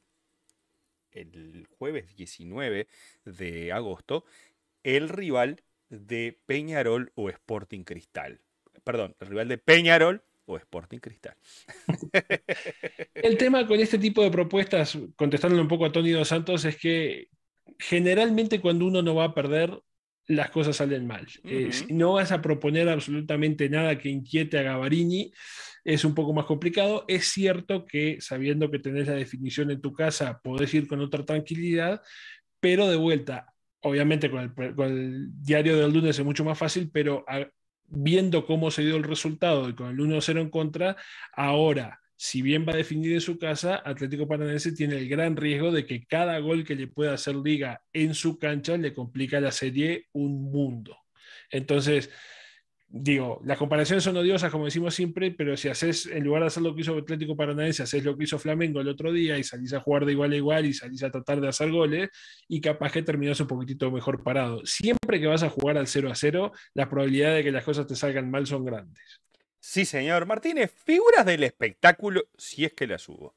el jueves 19 de agosto, el rival de Peñarol o Sporting Cristal. Perdón, el rival de Peñarol o Sporting Cristal. el tema con este tipo de propuestas, contestándole un poco a Tony Dos Santos, es que generalmente cuando uno no va a perder, las cosas salen mal. Eh, si no vas a proponer absolutamente nada que inquiete a Gavarini, es un poco más complicado. Es cierto que sabiendo que tenés la definición en tu casa, podés ir con otra tranquilidad, pero de vuelta, obviamente con el, diario del lunes es mucho más fácil, pero viendo cómo se dio el resultado y con el 1-0 en contra, ahora si bien va a definir en su casa, Atlético Paranaense tiene el gran riesgo de que cada gol que le pueda hacer Liga en su cancha le complica la serie un mundo. Entonces, digo, las comparaciones son odiosas, como decimos siempre, pero si haces, en lugar de hacer lo que hizo Atlético Paranaense, haces lo que hizo Flamengo el otro día y salís a jugar de igual a igual y salís a tratar de hacer goles, y capaz que terminás un poquitito mejor parado. Siempre que vas a jugar al 0 a 0, las probabilidades de que las cosas te salgan mal son grandes. Sí, señor. Martínez, figuras del espectáculo, si es que las hubo.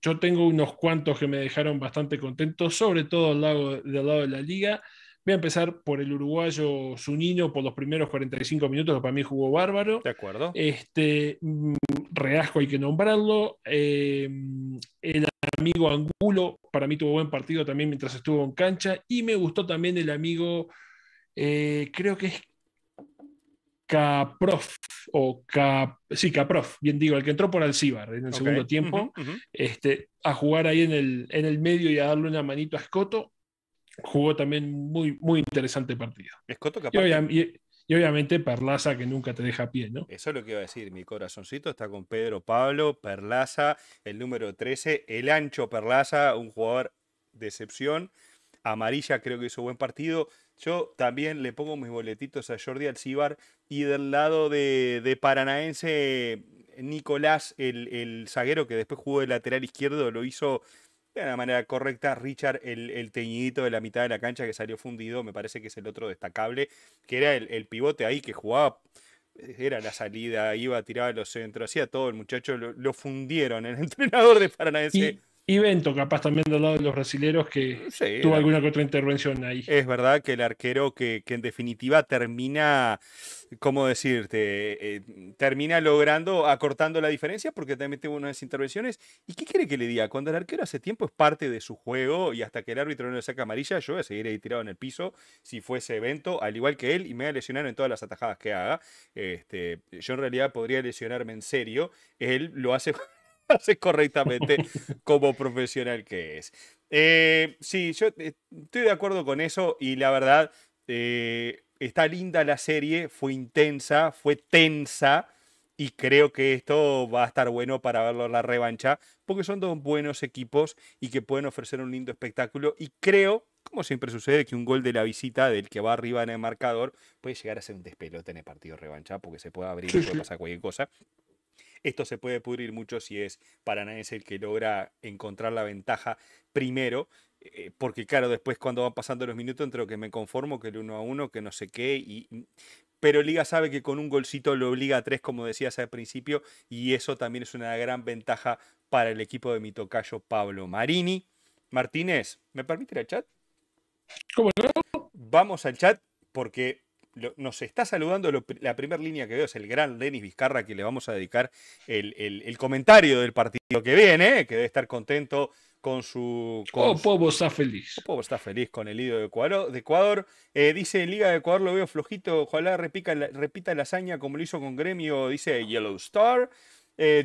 yo tengo unos cuantos que me dejaron bastante contentos, sobre todo al lado, del lado de la liga. Voy a empezar por el uruguayo Zunino por los primeros 45 minutos, que para mí jugó bárbaro. De acuerdo. Este, mm, Reasco hay que nombrarlo. Em, el amigo Angulo, para mí tuvo buen partido también mientras estuvo en cancha. Y me gustó también el amigo, eh, creo que es Caprof, o Cap, sí, Caprof, bien digo, el que entró por Alcibar en el segundo tiempo, Este, a jugar ahí en el, en el medio y a darle una manito a Escoto. Jugó también muy, muy interesante partido. Escoto y, y, obviamente Perlaza, que nunca te deja pie, ¿no? Eso es lo que iba a decir, mi corazoncito está con Pedro Pablo, Perlaza, el número 13, el ancho Perlaza, un jugador de excepción. Amarilla creo que hizo buen partido. Yo también le pongo mis boletitos a Jordi Alcibar y del lado de, Paranaense, Nicolás, el, zaguero que después jugó de lateral izquierdo, lo hizo de una manera correcta. Richard, el, teñidito de la mitad de la cancha que salió fundido, me parece que es el otro destacable, que era el, pivote ahí que jugaba era la salida, iba, tiraba los centros, hacía todo, el muchacho lo, fundieron, el entrenador de Paranaense. Y Bento, capaz también del lado de los brasileros, que tuvo alguna que otra intervención ahí. Es verdad que el arquero que, en definitiva termina, ¿cómo decirte? Eh, termina logrando, acortando la diferencia porque también tuvo unas intervenciones. ¿Y qué quiere que le diga? Cuando el arquero hace tiempo es parte de su juego y hasta que el árbitro no le saca amarilla, yo voy a seguir ahí tirado en el piso si fuese Bento, al igual que él, y me voy a lesionar en todas las atajadas que haga. Este, yo en realidad podría lesionarme en serio. Él lo hace hace correctamente como profesional que es. Eh, sí, yo eh, estoy de acuerdo con eso y la verdad, eh, está linda la serie, fue intensa, fue tensa y creo que esto va a estar bueno para verlo en la revancha porque son dos buenos equipos y que pueden ofrecer un lindo espectáculo y creo como siempre sucede, que un gol de la visita del que va arriba en el marcador puede llegar a ser un despelote en el partido revancha porque se puede abrir y puede pasar cualquier cosa. Esto se puede pudrir mucho si es Paranaense el que logra encontrar la ventaja primero, eh, porque claro, después cuando van pasando los minutos, entre lo que me conformo, que el uno a uno, que no sé qué, y, pero Liga sabe que con un golcito lo obliga a tres, como decías al principio, y eso también es una gran ventaja para el equipo de mi tocayo Pablo Marini. Martínez, ¿me permite el chat? ¿Cómo no? Vamos al chat porque nos está saludando, la primera línea que veo es el gran Denis Vizcarra, que le vamos a dedicar el, comentario del partido que viene, que debe estar contento con su... Con oh, está feliz. Oh, está feliz con el lío de Ecuador. De Ecuador. Eh, dice, Liga de Ecuador lo veo flojito, ojalá repita la, repita la hazaña como lo hizo con Gremio, dice Yellow Star. Eh,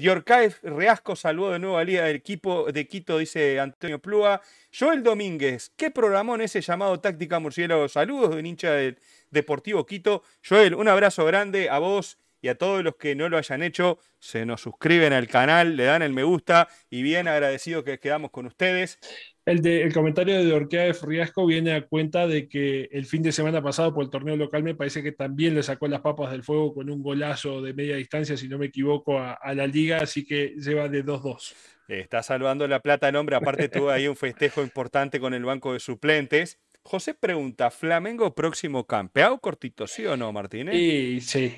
Reasco, saludo de nuevo a Liga del equipo de Quito, dice Antonio Plúa. Joel Domínguez, ¿qué programón ese llamado Táctica Murciélago? Saludos de hincha del Deportivo Quito. Joel, un abrazo grande a vos y a todos los que no lo hayan hecho. Se nos suscriben al canal, le dan el me gusta y bien agradecido que quedamos con ustedes. El, de, el comentario de de Friasco viene a cuenta de que el fin de semana pasado por el torneo local me parece que también le sacó las papas del fuego con un golazo de media distancia, si no me equivoco, a, la liga, así que lleva de 2-2. Está saludando la plata el hombre, aparte tuvo ahí un festejo importante con el banco de suplentes. José pregunta, ¿Flamengo próximo campeón? Cortito, ¿sí o no, Martínez? Sí, sí,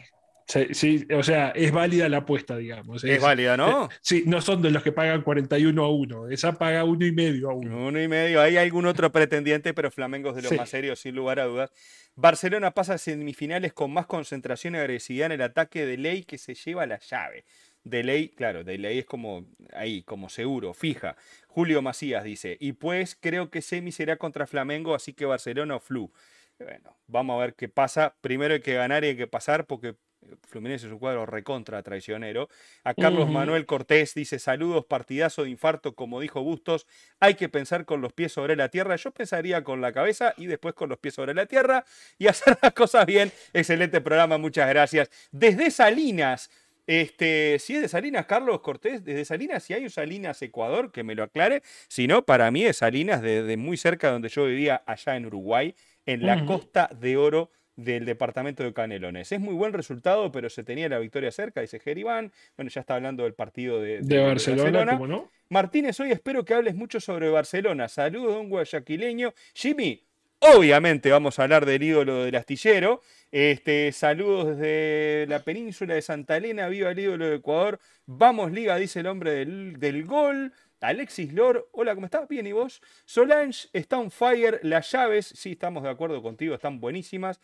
Sí, o sea, es válida la apuesta, digamos. Es, válida, ¿no? Eh, sí, no son de los que pagan 41 a 1. Esa paga uno y medio a 1. Uno y medio. Hay algún otro pretendiente, pero Flamengo es de los más serios, sin lugar a dudas. Barcelona pasa a semifinales con más concentración y agresividad en el ataque de ley que se lleva la llave. De ley, claro, de ley es como ahí, como seguro, fija. Julio Macías dice, y pues creo que semi será contra Flamengo, así que Barcelona o Flu. Bueno, vamos a ver qué pasa. Primero hay que ganar y hay que pasar porque Fluminense es un cuadro recontra traicionero. A Carlos Manuel Cortés dice: Saludos, partidazo de infarto, como dijo Bustos. Hay que pensar con los pies sobre la tierra. Yo pensaría con la cabeza y después con los pies sobre la tierra y hacer las cosas bien. Excelente programa, muchas gracias. Desde Salinas. Este, si es de Salinas, Carlos Cortés, desde Salinas, si hay un Salinas Ecuador, que me lo aclare. Si no, para mí es Salinas, de, muy cerca donde yo vivía, allá en Uruguay, en la Costa de Oro del departamento de Canelones. Es muy buen resultado, pero se tenía la victoria cerca, dice Geribán. Bueno, ya está hablando del partido de, Barcelona, no? Martínez, hoy espero que hables mucho sobre Barcelona. Saludos de un guayaquileño. Jimmy, obviamente vamos a hablar del ídolo del astillero. Este, saludos desde la península de Santa Elena, viva el ídolo de Ecuador. Vamos, Liga, dice el hombre del, del gol. Alexis Lor, hola, ¿cómo estás? Bien, ¿y vos? Solange está on fire, las llaves, sí, estamos de acuerdo contigo, están buenísimas.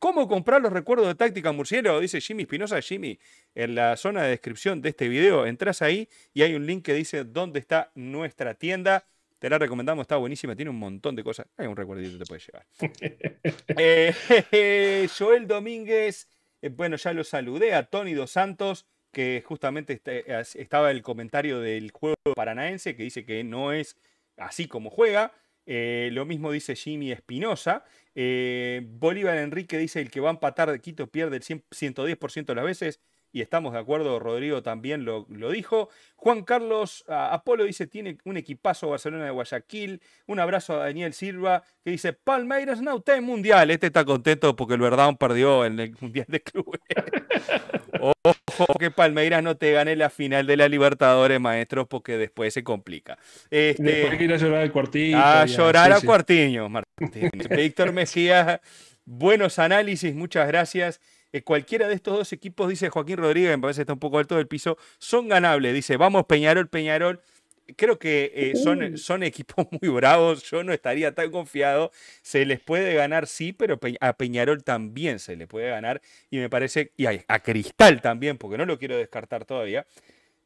¿Cómo comprar los recuerdos de táctica murciélago? Dice Jimmy Espinosa. Jimmy, en la zona de descripción de este video, entras ahí y hay un link que dice dónde está nuestra tienda. Te la recomendamos, está buenísima, tiene un montón de cosas. Hay un recuerdito que te puede llevar. Eh, Joel Domínguez, eh, bueno, ya lo saludé. A Tony Dos Santos, que justamente este, estaba el comentario del juego paranaense, que dice que no es así como juega. Eh, lo mismo dice Jimmy Espinosa. Eh, Bolívar Enrique dice el que va a empatar de Quito pierde el 110% de las veces y estamos de acuerdo, Rodrigo también lo, dijo. Juan Carlos Apolo dice, tiene un equipazo Barcelona de Guayaquil. Un abrazo a Daniel Silva, que dice, Palmeiras no está en Mundial. Este está contento porque el Verdán perdió en el Mundial de Clubes. Ojo que Palmeiras no te gane la final de la Libertadores, maestro, porque después se complica. Este, después ir a llorar al cuartiño. A llorar a cuartiño, Martín. Víctor Mejía, buenos análisis, muchas gracias. Eh, cualquiera de estos dos equipos, dice Joaquín Rodríguez, me parece que está un poco alto del piso, son ganables. Dice, vamos Peñarol, Peñarol. Creo que eh, son, son equipos muy bravos, yo no estaría tan confiado. Se les puede ganar, sí, pero a Peñarol también se le puede ganar. Y me parece, y a, Cristal también, porque no lo quiero descartar todavía.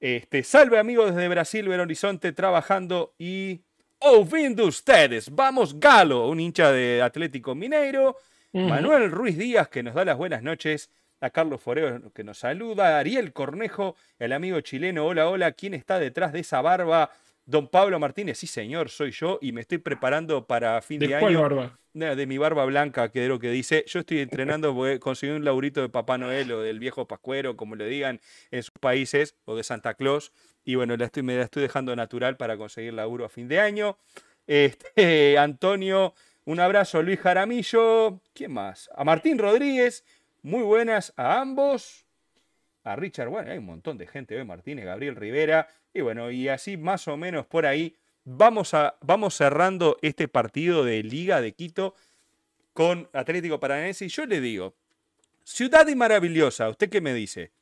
Este, salve amigos desde Brasil, Belo Horizonte, trabajando y ouvindo ustedes. Vamos Galo, un hincha de Atlético Mineiro. Manuel Ruiz Díaz, que nos da las buenas noches. A Carlos Foreo, que nos saluda. Ariel Cornejo, el amigo chileno. Hola, hola. ¿Quién está detrás de esa barba? Don Pablo Martínez, sí señor, soy yo y me estoy preparando para fin de, año. barba? De mi barba blanca, que es lo que dice. Yo estoy entrenando porque conseguí un laurito de Papá Noel o del viejo Pascuero, como le digan en sus países, o de Santa Claus. Y bueno, la estoy, me la estoy dejando natural para conseguir laburo a fin de año. Este, Antonio un abrazo Luis Jaramillo. ¿Quién más? A Martín Rodríguez. Muy buenas a ambos. A Richard, bueno, hay un montón de gente hoy, Martínez, Gabriel Rivera. Y bueno, y así más o menos por ahí vamos, a, vamos cerrando este partido de Liga de Quito con Atlético Paranaense. Y yo le digo, ciudad y maravillosa, ¿usted qué me dice?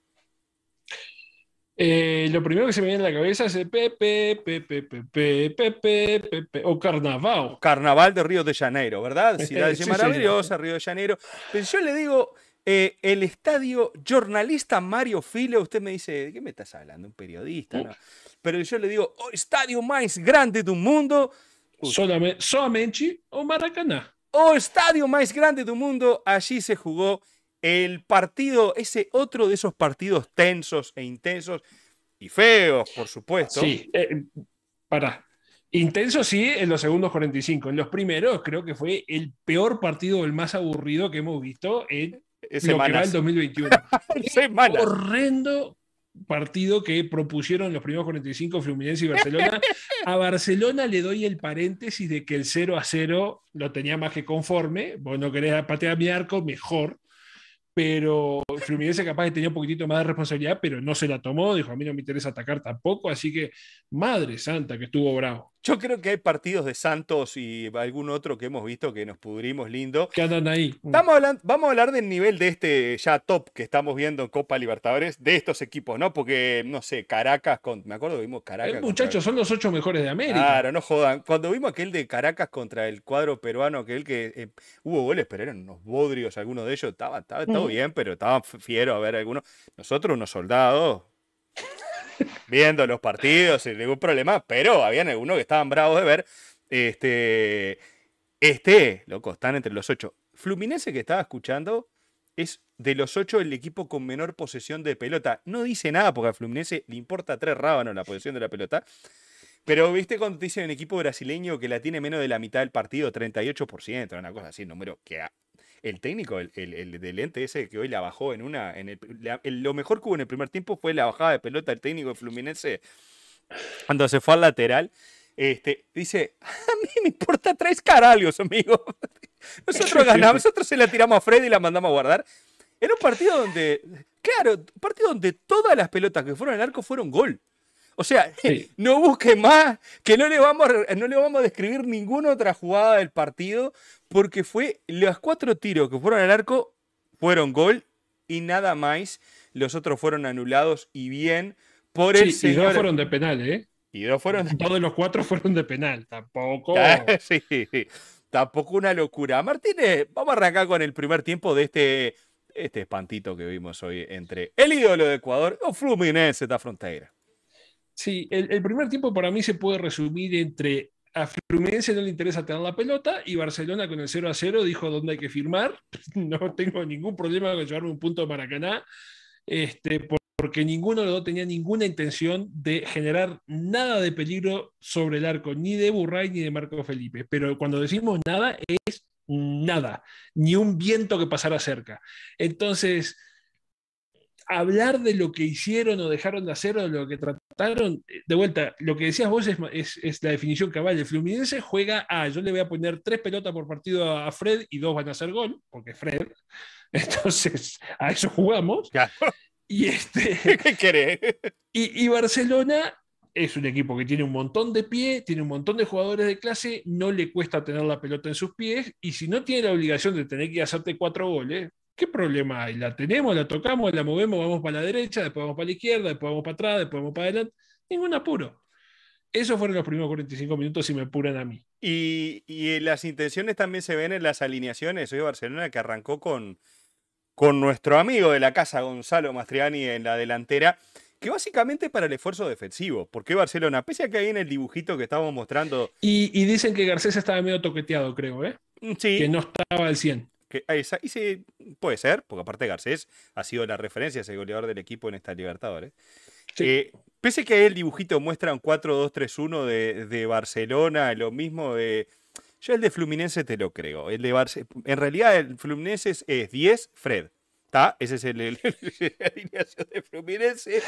Eh, lo primero que se me viene a la cabeza es el Pepe, Pepe, Pepe, Pepe, Pepe, o Carnaval. Carnaval de Río de Janeiro, ¿verdad? Ciudad maravillosa, Río de Janeiro. Pero yo le digo, eh, el estadio jornalista Mario File, usted me dice, ¿de qué me estás hablando? Un periodista, ¿no? Pero yo le digo, oh, estadio más grande del mundo. Solamente, solamente o Maracaná. O estadio más grande del mundo, allí se jugó el partido, ese otro de esos partidos tensos e intensos. y feos, por supuesto. Sí, eh, para. Intenso sí en los segundos 45. En los primeros creo que fue el peor partido, el más aburrido que hemos visto en lo que va el 2021. Horrendo partido que propusieron los primeros 45 Fluminense y Barcelona. A Barcelona le doy el paréntesis de que el 0 a 0 lo tenía más que conforme. Vos no querés patear mi arco, mejor pero Fluminense capaz que tenía un poquitito más de responsabilidad, pero no se la tomó, dijo, a mí no me interesa atacar tampoco, así que madre santa que estuvo bravo. Yo creo que hay partidos de Santos y algún otro que hemos visto que nos pudrimos lindo. Que andan ahí. Vamos a, vamos a hablar del nivel de este ya top que estamos viendo en Copa Libertadores, de estos equipos, ¿no? Porque, no sé, Caracas, con, me acuerdo que vimos Caracas. Eh, muchachos, son los ocho mejores de América. Claro, no jodan. Cuando vimos aquel de Caracas contra el cuadro peruano, aquel que eh, hubo goles, pero eran unos bodrios, algunos de ellos, estaba, estaba todo bien, pero estaban fieros a ver algunos. Nosotros, unos soldados, viendo los partidos sin ningún problema, pero habían algunos que estaban bravos de ver. Este, este, loco, están entre los ocho. Fluminense que estaba escuchando es de los ocho el equipo con menor posesión de pelota. No dice nada porque a Fluminense le importa tres rábanos la posesión de la pelota. Pero viste cuando dicen un equipo brasileño que la tiene menos de la mitad del partido, 38%, una cosa así, número que el técnico el, el, del ente ese que hoy la bajó en una. En el, lo mejor que hubo en el primer tiempo fue la bajada de pelota del técnico de Fluminense cuando se fue al lateral. Este, dice, a mí me importa tres caralios, amigo. Nosotros ganamos, nosotros se la tiramos a Freddy y la mandamos a guardar. Era un partido donde, claro, un partido donde todas las pelotas que fueron al arco fueron gol. O sea, no busque más, que no le, vamos a, no le vamos a describir ninguna otra jugada del partido, porque fue los cuatro tiros que fueron al arco fueron gol y nada más. Los otros fueron anulados y bien por el sí, Y dos fueron de penal, ¿eh? Y dos fueron de... Todos los cuatro fueron de penal, tampoco. sí, tampoco una locura. Martínez, vamos a arrancar con el primer tiempo de este, este espantito que vimos hoy entre el ídolo de Ecuador o Fluminense esta frontera. Sí, el, primer tiempo para mí se puede resumir entre a Fluminense no le interesa tener la pelota y Barcelona con el 0 a 0 dijo dónde hay que firmar. No tengo ningún problema con llevarme un punto de Maracaná, este, porque ninguno de los dos tenía ninguna intención de generar nada de peligro sobre el arco, ni de Burray ni de Marco Felipe. Pero cuando decimos nada, es nada, ni un viento que pasara cerca. Entonces, hablar de lo que hicieron o dejaron de hacer o de lo que trataron, eh, de vuelta, lo que decías vos es, la definición cabal. El Fluminense juega a, yo le voy a poner tres pelotas por partido a Fred y dos van a hacer gol, porque Fred. Entonces, a eso jugamos. Y este. ¿Qué querés? Y, y Barcelona es un equipo que tiene un montón de pie, tiene un montón de jugadores de clase, no le cuesta tener la pelota en sus pies, y si no tiene la obligación de tener que hacerte cuatro goles, ¿Qué problema hay? La tenemos, la tocamos, la movemos, vamos para la derecha, después vamos para la izquierda, después vamos para atrás, después vamos para adelante. Ningún apuro. Esos fueron los primeros 45 minutos y me apuran a mí. Y, y las intenciones también se ven en las alineaciones. Hoy Barcelona que arrancó con, con nuestro amigo de la casa, Gonzalo Mastriani, en la delantera, que básicamente para el esfuerzo defensivo. Porque Barcelona, pese a que ahí en el dibujito que estábamos mostrando. Y, y dicen que Garcés estaba medio toqueteado, creo, ¿eh? Sí. Que no estaba al 100. Que, y sí, puede ser, porque aparte Garcés ha sido la referencia, ese goleador del equipo en esta Libertadores. Eh, pese que el dibujito muestra un 4-2-3-1 de, de, Barcelona, lo mismo de. Yo el de Fluminense te lo creo. El de en realidad, el Fluminense es, 10, Fred. ¿Está? Ese es el, el, la alineación de Fluminense.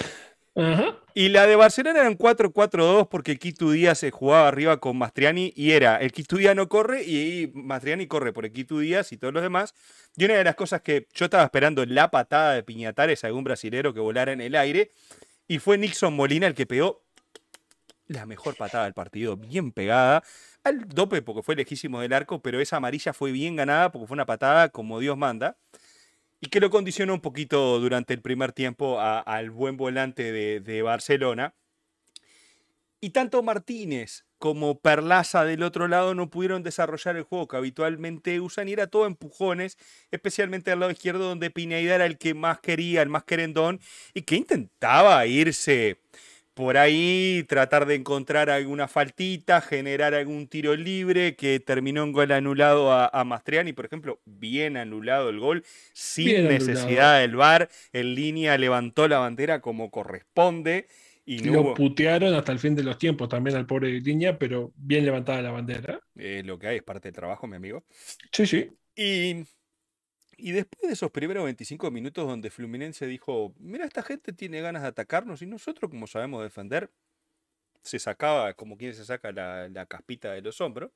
Y la de Barcelona era un 4-4-2 porque Quito Díaz se jugaba arriba con Mastriani y era el Quito Díaz no corre y Mastriani corre por el Quito Díaz y todos los demás. Y una de las cosas que yo estaba esperando la patada de Piñatares a algún brasilero que volara en el aire y fue Nixon Molina el que pegó la mejor patada del partido, bien pegada. Al dope porque fue lejísimo del arco, pero esa amarilla fue bien ganada porque fue una patada como Dios manda y que lo condicionó un poquito durante el primer tiempo al buen volante de, Barcelona. Y tanto Martínez como Perlaza del otro lado no pudieron desarrollar el juego que habitualmente usan y era todo empujones, especialmente al lado izquierdo donde Pineida era el que más quería, el más querendón y que intentaba irse por ahí tratar de encontrar alguna faltita, generar algún tiro libre que terminó en gol anulado a, Mastriani, por ejemplo, bien anulado el gol, sin necesidad del VAR, en línea levantó la bandera como corresponde Y lo putearon hasta el fin de los tiempos también al pobre Línea, pero bien levantada la bandera. lo que hay es parte del trabajo, mi amigo. Sí, sí. Y, y después de esos primeros 25 minutos donde Fluminense dijo, mira, esta gente tiene ganas de atacarnos y nosotros, como sabemos defender, se sacaba, como quien se saca la, la caspita de los hombros.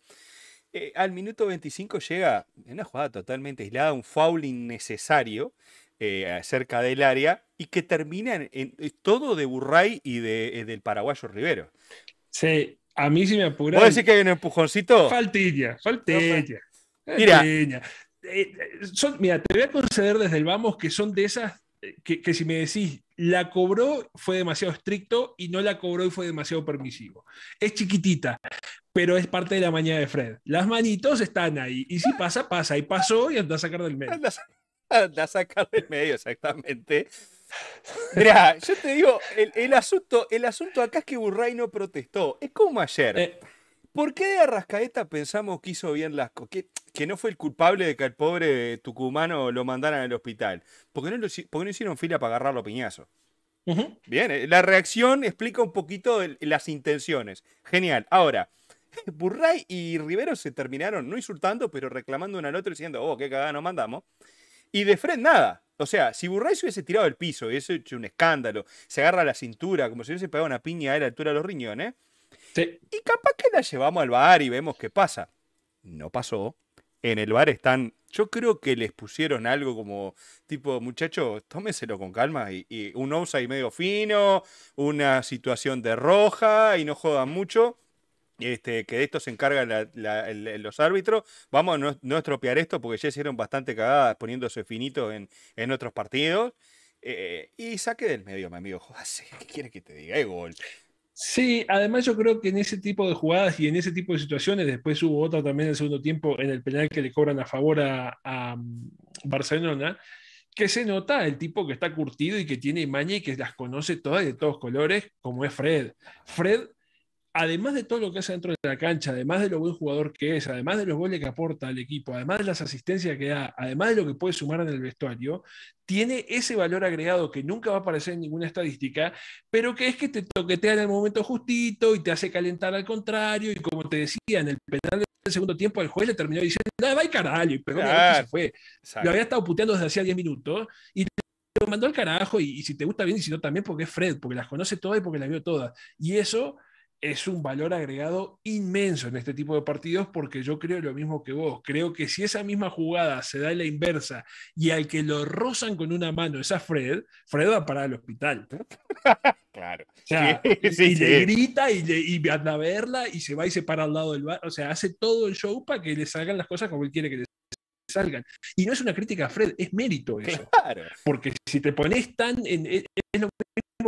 Eh, al minuto 25 llega en una jugada totalmente aislada, un foul innecesario eh, cerca del área y que termina en, todo de Burray y de, eh, del paraguayo Rivero. Sí, a mí sí me apura. ¿Puedo decir que hay un empujoncito? Faltilla, faltilla. Mira. Eh, mira, te voy a conceder desde el vamos que son de esas que, que, si me decís, la cobró, fue demasiado estricto y no la cobró y fue demasiado permisivo. Es chiquitita, pero es parte de la mañana de Fred. Las manitos están ahí y si pasa, pasa y pasó y anda a sacar del medio. a sacar del medio, exactamente. Mira, yo te digo, el, asunto, el asunto acá es que Burray no protestó. Es como ayer. Eh. ¿Por qué de Arrascaeta pensamos que hizo bien las cosas? Que, no fue el culpable de que al pobre tucumano lo mandaran al hospital. ¿Por qué no, no hicieron fila para agarrarlo piñazo? Bien, eh, la reacción explica un poquito las intenciones. Genial. Ahora, Burray y Rivero se terminaron no insultando, pero reclamando uno al otro diciendo, oh, qué cagada nos mandamos. Y de Fred nada. O sea, si Burray se hubiese tirado el piso y hubiese hecho un escándalo, se agarra la cintura como si hubiese pegado una piña a la altura de los riñones, y capaz que la llevamos al bar y vemos qué pasa. No pasó. En el bar están, yo creo que les pusieron algo como, tipo, muchachos, tómenselo con calma y, y un outside medio fino, una situación de roja y no jodan mucho este, que de esto se encargan los árbitros. Vamos a no, estropear esto porque ya hicieron bastante cagadas poniéndose finito en, en otros partidos. Eh, y saque del medio, mi amigo. ¿Qué quiere que te diga? Es gol. Sí, además yo creo que en ese tipo de jugadas y en ese tipo de situaciones, después hubo otra también en el segundo tiempo en el penal que le cobran a favor a, mm, Barcelona, que se nota el tipo que está curtido y que tiene maña y que las conoce todas de todos colores, como es Fred. Fred además de todo lo que hace dentro de la cancha, además de lo buen jugador que es, además de los goles que aporta al equipo, además de las asistencias que da, además de lo que puede sumar en el vestuario, tiene ese valor agregado que nunca va a aparecer en ninguna estadística, pero que es que te toquetea en el momento justito y te hace calentar al contrario. Y como te decía, en el penal del segundo tiempo, el juez le terminó diciendo, nada, va y carajo, y pegó se fue. Lo había estado puteando desde hacía 10 minutos y lo mandó al carajo. Y, y si te gusta bien, y si no también, porque es Fred, porque las conoce todas y porque las vio todas. Y eso es un valor agregado inmenso en este tipo de partidos porque yo creo lo mismo que vos. Creo que si esa misma jugada se da en la inversa y al que lo rozan con una mano es a Fred, Fred va para el hospital. claro. y, le grita y, le, y anda a verla y se va y se para al lado del bar. O sea, hace todo el show para que le salgan las cosas como él quiere que le salgan. Y no es una crítica a Fred, es mérito eso. Porque si te pones tan en, es lo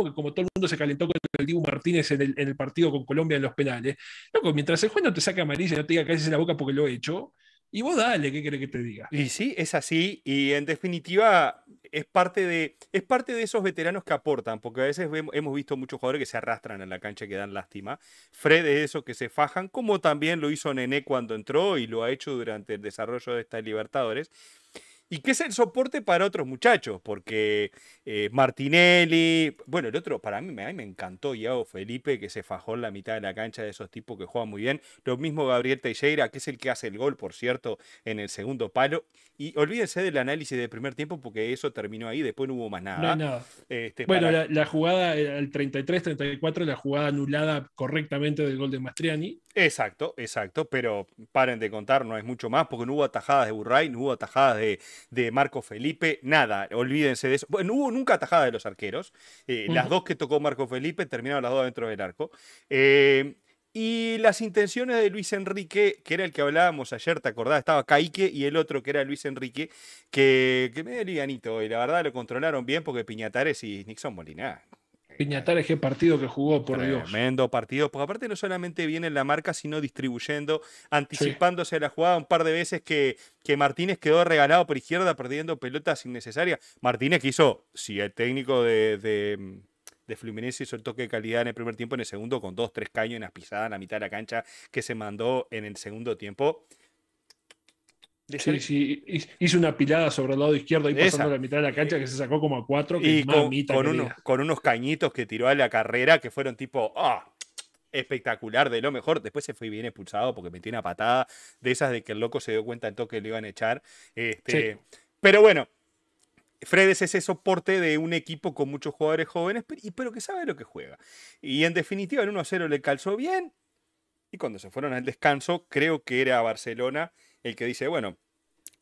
que como todo el mundo se calentó con el Dibu Martínez en el, partido con Colombia en los penales, loco, mientras el juez no te saca amarilla y no te diga que haces en la boca porque lo he hecho, y vos dale, ¿qué querés que te diga? Y sí, es así, y en definitiva es parte de, es parte de esos veteranos que aportan, porque a veces hemos visto muchos jugadores que se arrastran en la cancha que dan lástima. Fred es eso que se fajan, como también lo hizo Nené cuando entró y lo ha hecho durante el desarrollo de estas Libertadores y que es el soporte para otros muchachos, porque eh, Martinelli, bueno, el otro, para mí, me encantó Iago Felipe, que se fajó en la mitad de la cancha de esos tipos que juegan muy bien. Lo mismo Gabriel Teixeira, que es el que hace el gol, por cierto, en el segundo palo. Y olvídense del análisis del primer tiempo, porque eso terminó ahí, después no hubo más nada. Este, bueno, la, jugada, el 33-34, la jugada anulada correctamente del gol de Mastriani. Exacto, exacto, pero paren de contar, no es mucho más, porque no hubo atajadas de Burray, no hubo atajadas de, de Marco Felipe, nada, olvídense de eso. Bueno, no hubo nunca atajada de los arqueros, eh, las dos que tocó Marco Felipe terminaron las dos dentro del arco. Eh, y las intenciones de Luis Enrique, que era el que hablábamos ayer, ¿te acordás? Estaba Caique y el otro que era Luis Enrique, que, que medio liganito, y la verdad lo controlaron bien porque Piñatares y Nixon Molina Piñatares, qué partido que jugó, por Dios. Tremendo partido, porque aparte no solamente viene en la marca, sino distribuyendo, anticipándose a la jugada un par de veces que, que Martínez quedó regalado por izquierda perdiendo pelotas innecesarias. Martínez que hizo, si el técnico de, de, de Fluminense hizo el toque de calidad en el primer tiempo, en el segundo con dos, tres caños en las pisadas en la mitad de la cancha que se mandó en el segundo tiempo Sí, sí, hizo una pilada sobre el lado izquierdo y pasando la mitad de la cancha que se sacó como a cuatro. y con, unos, cañitos que tiró a la carrera que fueron tipo, ah, espectacular, de lo mejor. Después se fue bien expulsado porque metió una patada de esas de que el loco se dio cuenta en toque que le iban a echar. Este, Pero bueno, Fred es ese soporte de un equipo con muchos jugadores jóvenes, pero que sabe lo que juega. Y en definitiva, el 1-0 le calzó bien. Y cuando se fueron al descanso, creo que era Barcelona el que dice, bueno,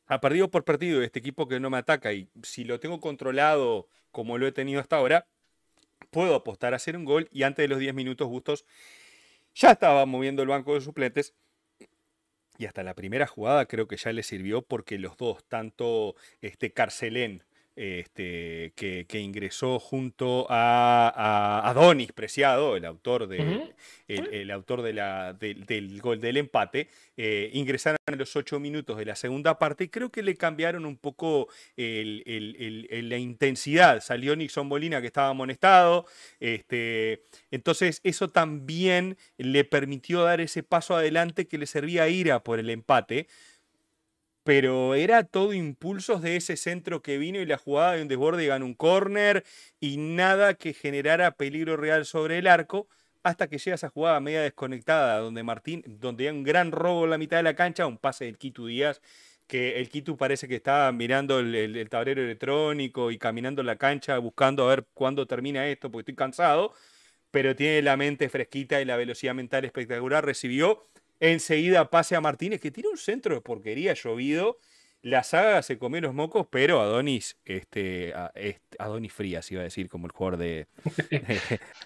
ha perdido por partido este equipo que no me ataca y si lo tengo controlado como lo he tenido hasta ahora, puedo apostar a hacer un gol y antes de los 10 minutos Bustos ya estaba moviendo el banco de suplentes y hasta la primera jugada creo que ya le sirvió porque los dos, tanto este Carcelén este, que, ingresó junto a, Adonis Preciado, el autor, de, el, autor de la, del gol del empate, eh, ingresaron a los ocho minutos de la segunda parte y creo que le cambiaron un poco la intensidad. Salió Nixon Molina que estaba amonestado, este, entonces eso también le permitió dar ese paso adelante que le servía a Ira por el empate pero era todo impulsos de ese centro que vino y la jugada de un desborde y ganó un córner y nada que generara peligro real sobre el arco hasta que llega esa jugada media desconectada donde Martín, donde hay un gran robo en la mitad de la cancha, un pase del Quito Díaz que el Quito parece que estaba mirando el, tablero electrónico y caminando la cancha buscando a ver cuándo termina esto porque estoy cansado, pero tiene la mente fresquita y la velocidad mental espectacular, recibió Enseguida pase a Martínez, que tira un centro de porquería llovido. La saga se comió los mocos, pero Adonis, este, Adonis Frías iba a decir, como el jugador de.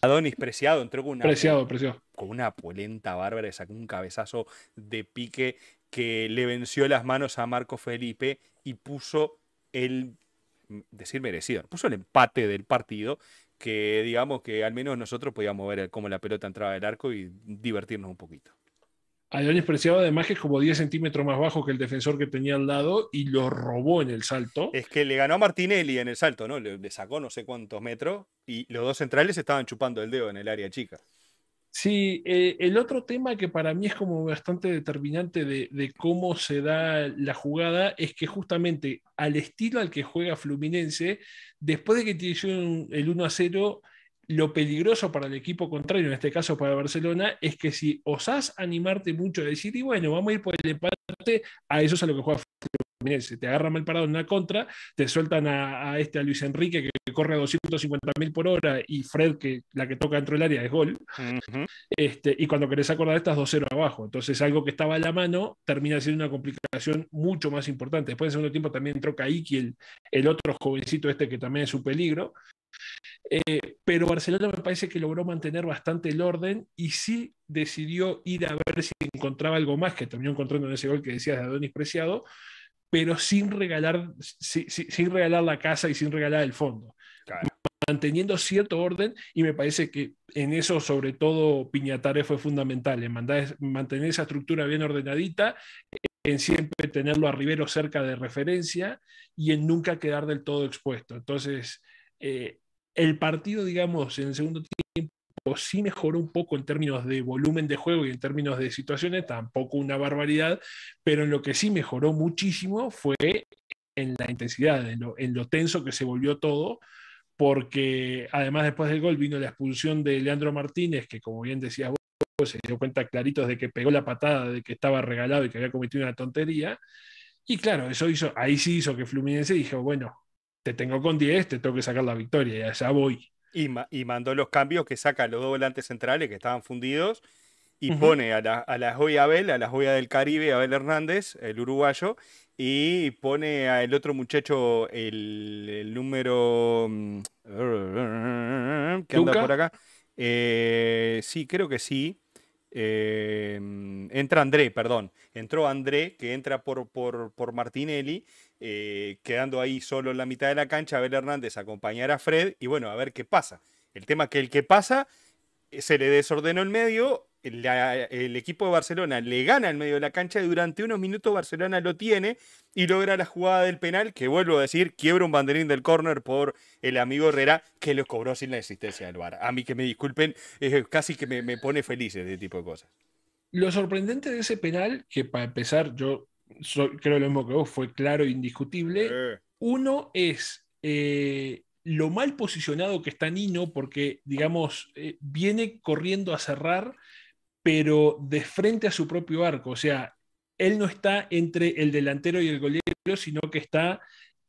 Adonis Preciado entró con una. Preciado, preciado. Con una polenta bárbara, sacó un cabezazo de pique que le venció las manos a Marco Felipe y puso el. decir merecido, puso el empate del partido que digamos que al menos nosotros podíamos ver cómo la pelota entraba del arco y divertirnos un poquito. Adonis Preciado además que es como 10 centímetros más bajo que el defensor que tenía al lado y lo robó en el salto. Es que le ganó a Martinelli en el salto, ¿no? Le, sacó no sé cuántos metros y los dos centrales estaban chupando el dedo en el área chica. Sí, eh, el otro tema que para mí es como bastante determinante de, cómo se da la jugada es que justamente al estilo al que juega Fluminense, después de que tiene el 1 a 0, lo peligroso para el equipo contrario, en este caso para Barcelona, es que si osás animarte mucho a decir, y bueno, vamos a ir por el empate, a eso es a lo que juega Fluminense. Te agarran mal parado en una contra, te sueltan a, este a Luis Enrique que corre a 250 mil por hora y Fred, que la que toca dentro del área es gol. este, y cuando querés acordar, estás 2-0 abajo. Entonces, algo que estaba a la mano termina siendo una complicación mucho más importante. Después, en segundo tiempo, también entró Kaiki, el, el otro jovencito este que también es un peligro. Eh, pero Barcelona me parece que logró mantener bastante el orden y sí decidió ir a ver si encontraba algo más, que terminó encontrando en ese gol que decías de Adonis Preciado, pero sin regalar, sin regalar la casa y sin regalar el fondo. Manteniendo cierto orden, y me parece que en eso, sobre todo, Piñatares fue fundamental, en mantener esa estructura bien ordenadita, en siempre tenerlo a Rivero cerca de referencia y en nunca quedar del todo expuesto. Entonces, eh, el partido, digamos, en el segundo tiempo sí mejoró un poco en términos de volumen de juego y en términos de situaciones, tampoco una barbaridad, pero en lo que sí mejoró muchísimo fue en la intensidad, en lo, tenso que se volvió todo, porque además después del gol vino la expulsión de Leandro Martínez, que como bien decías vos, se dio cuenta clarito de que pegó la patada, de que estaba regalado y que había cometido una tontería. Y claro, eso hizo, ahí sí hizo que Fluminense dijo, bueno, te tengo con 10, te tengo que sacar la victoria, y allá voy. Y, y mandó los cambios que saca los dos volantes centrales que estaban fundidos y pone a la, a la joya Abel, a la joya del Caribe, Abel Hernández, el uruguayo, y pone al otro muchacho el, número mm, ¿Qué anda por acá. Eh, sí, creo que sí. Eh, entra André, perdón. Entró André, que entra por, por, por Martinelli eh, quedando ahí solo en la mitad de la cancha, Abel Hernández acompañar a Fred y bueno, a ver qué pasa. El tema que el que pasa eh, se le desordenó el medio, el equipo de Barcelona le gana el medio de la cancha y durante unos minutos Barcelona lo tiene y logra la jugada del penal que vuelvo a decir, quiebra un banderín del córner por el amigo Herrera que lo cobró sin la existencia del VAR. A mí que me disculpen, casi que me, me pone feliz ese tipo de cosas. Lo sorprendente de ese penal, que para empezar yo creo lo mismo que vos, fue claro e indiscutible. Uno es eh, lo mal posicionado que está Nino, porque, digamos, eh, viene corriendo a cerrar, pero de frente a su propio arco. O sea, él no está entre el delantero y el golero, sino que está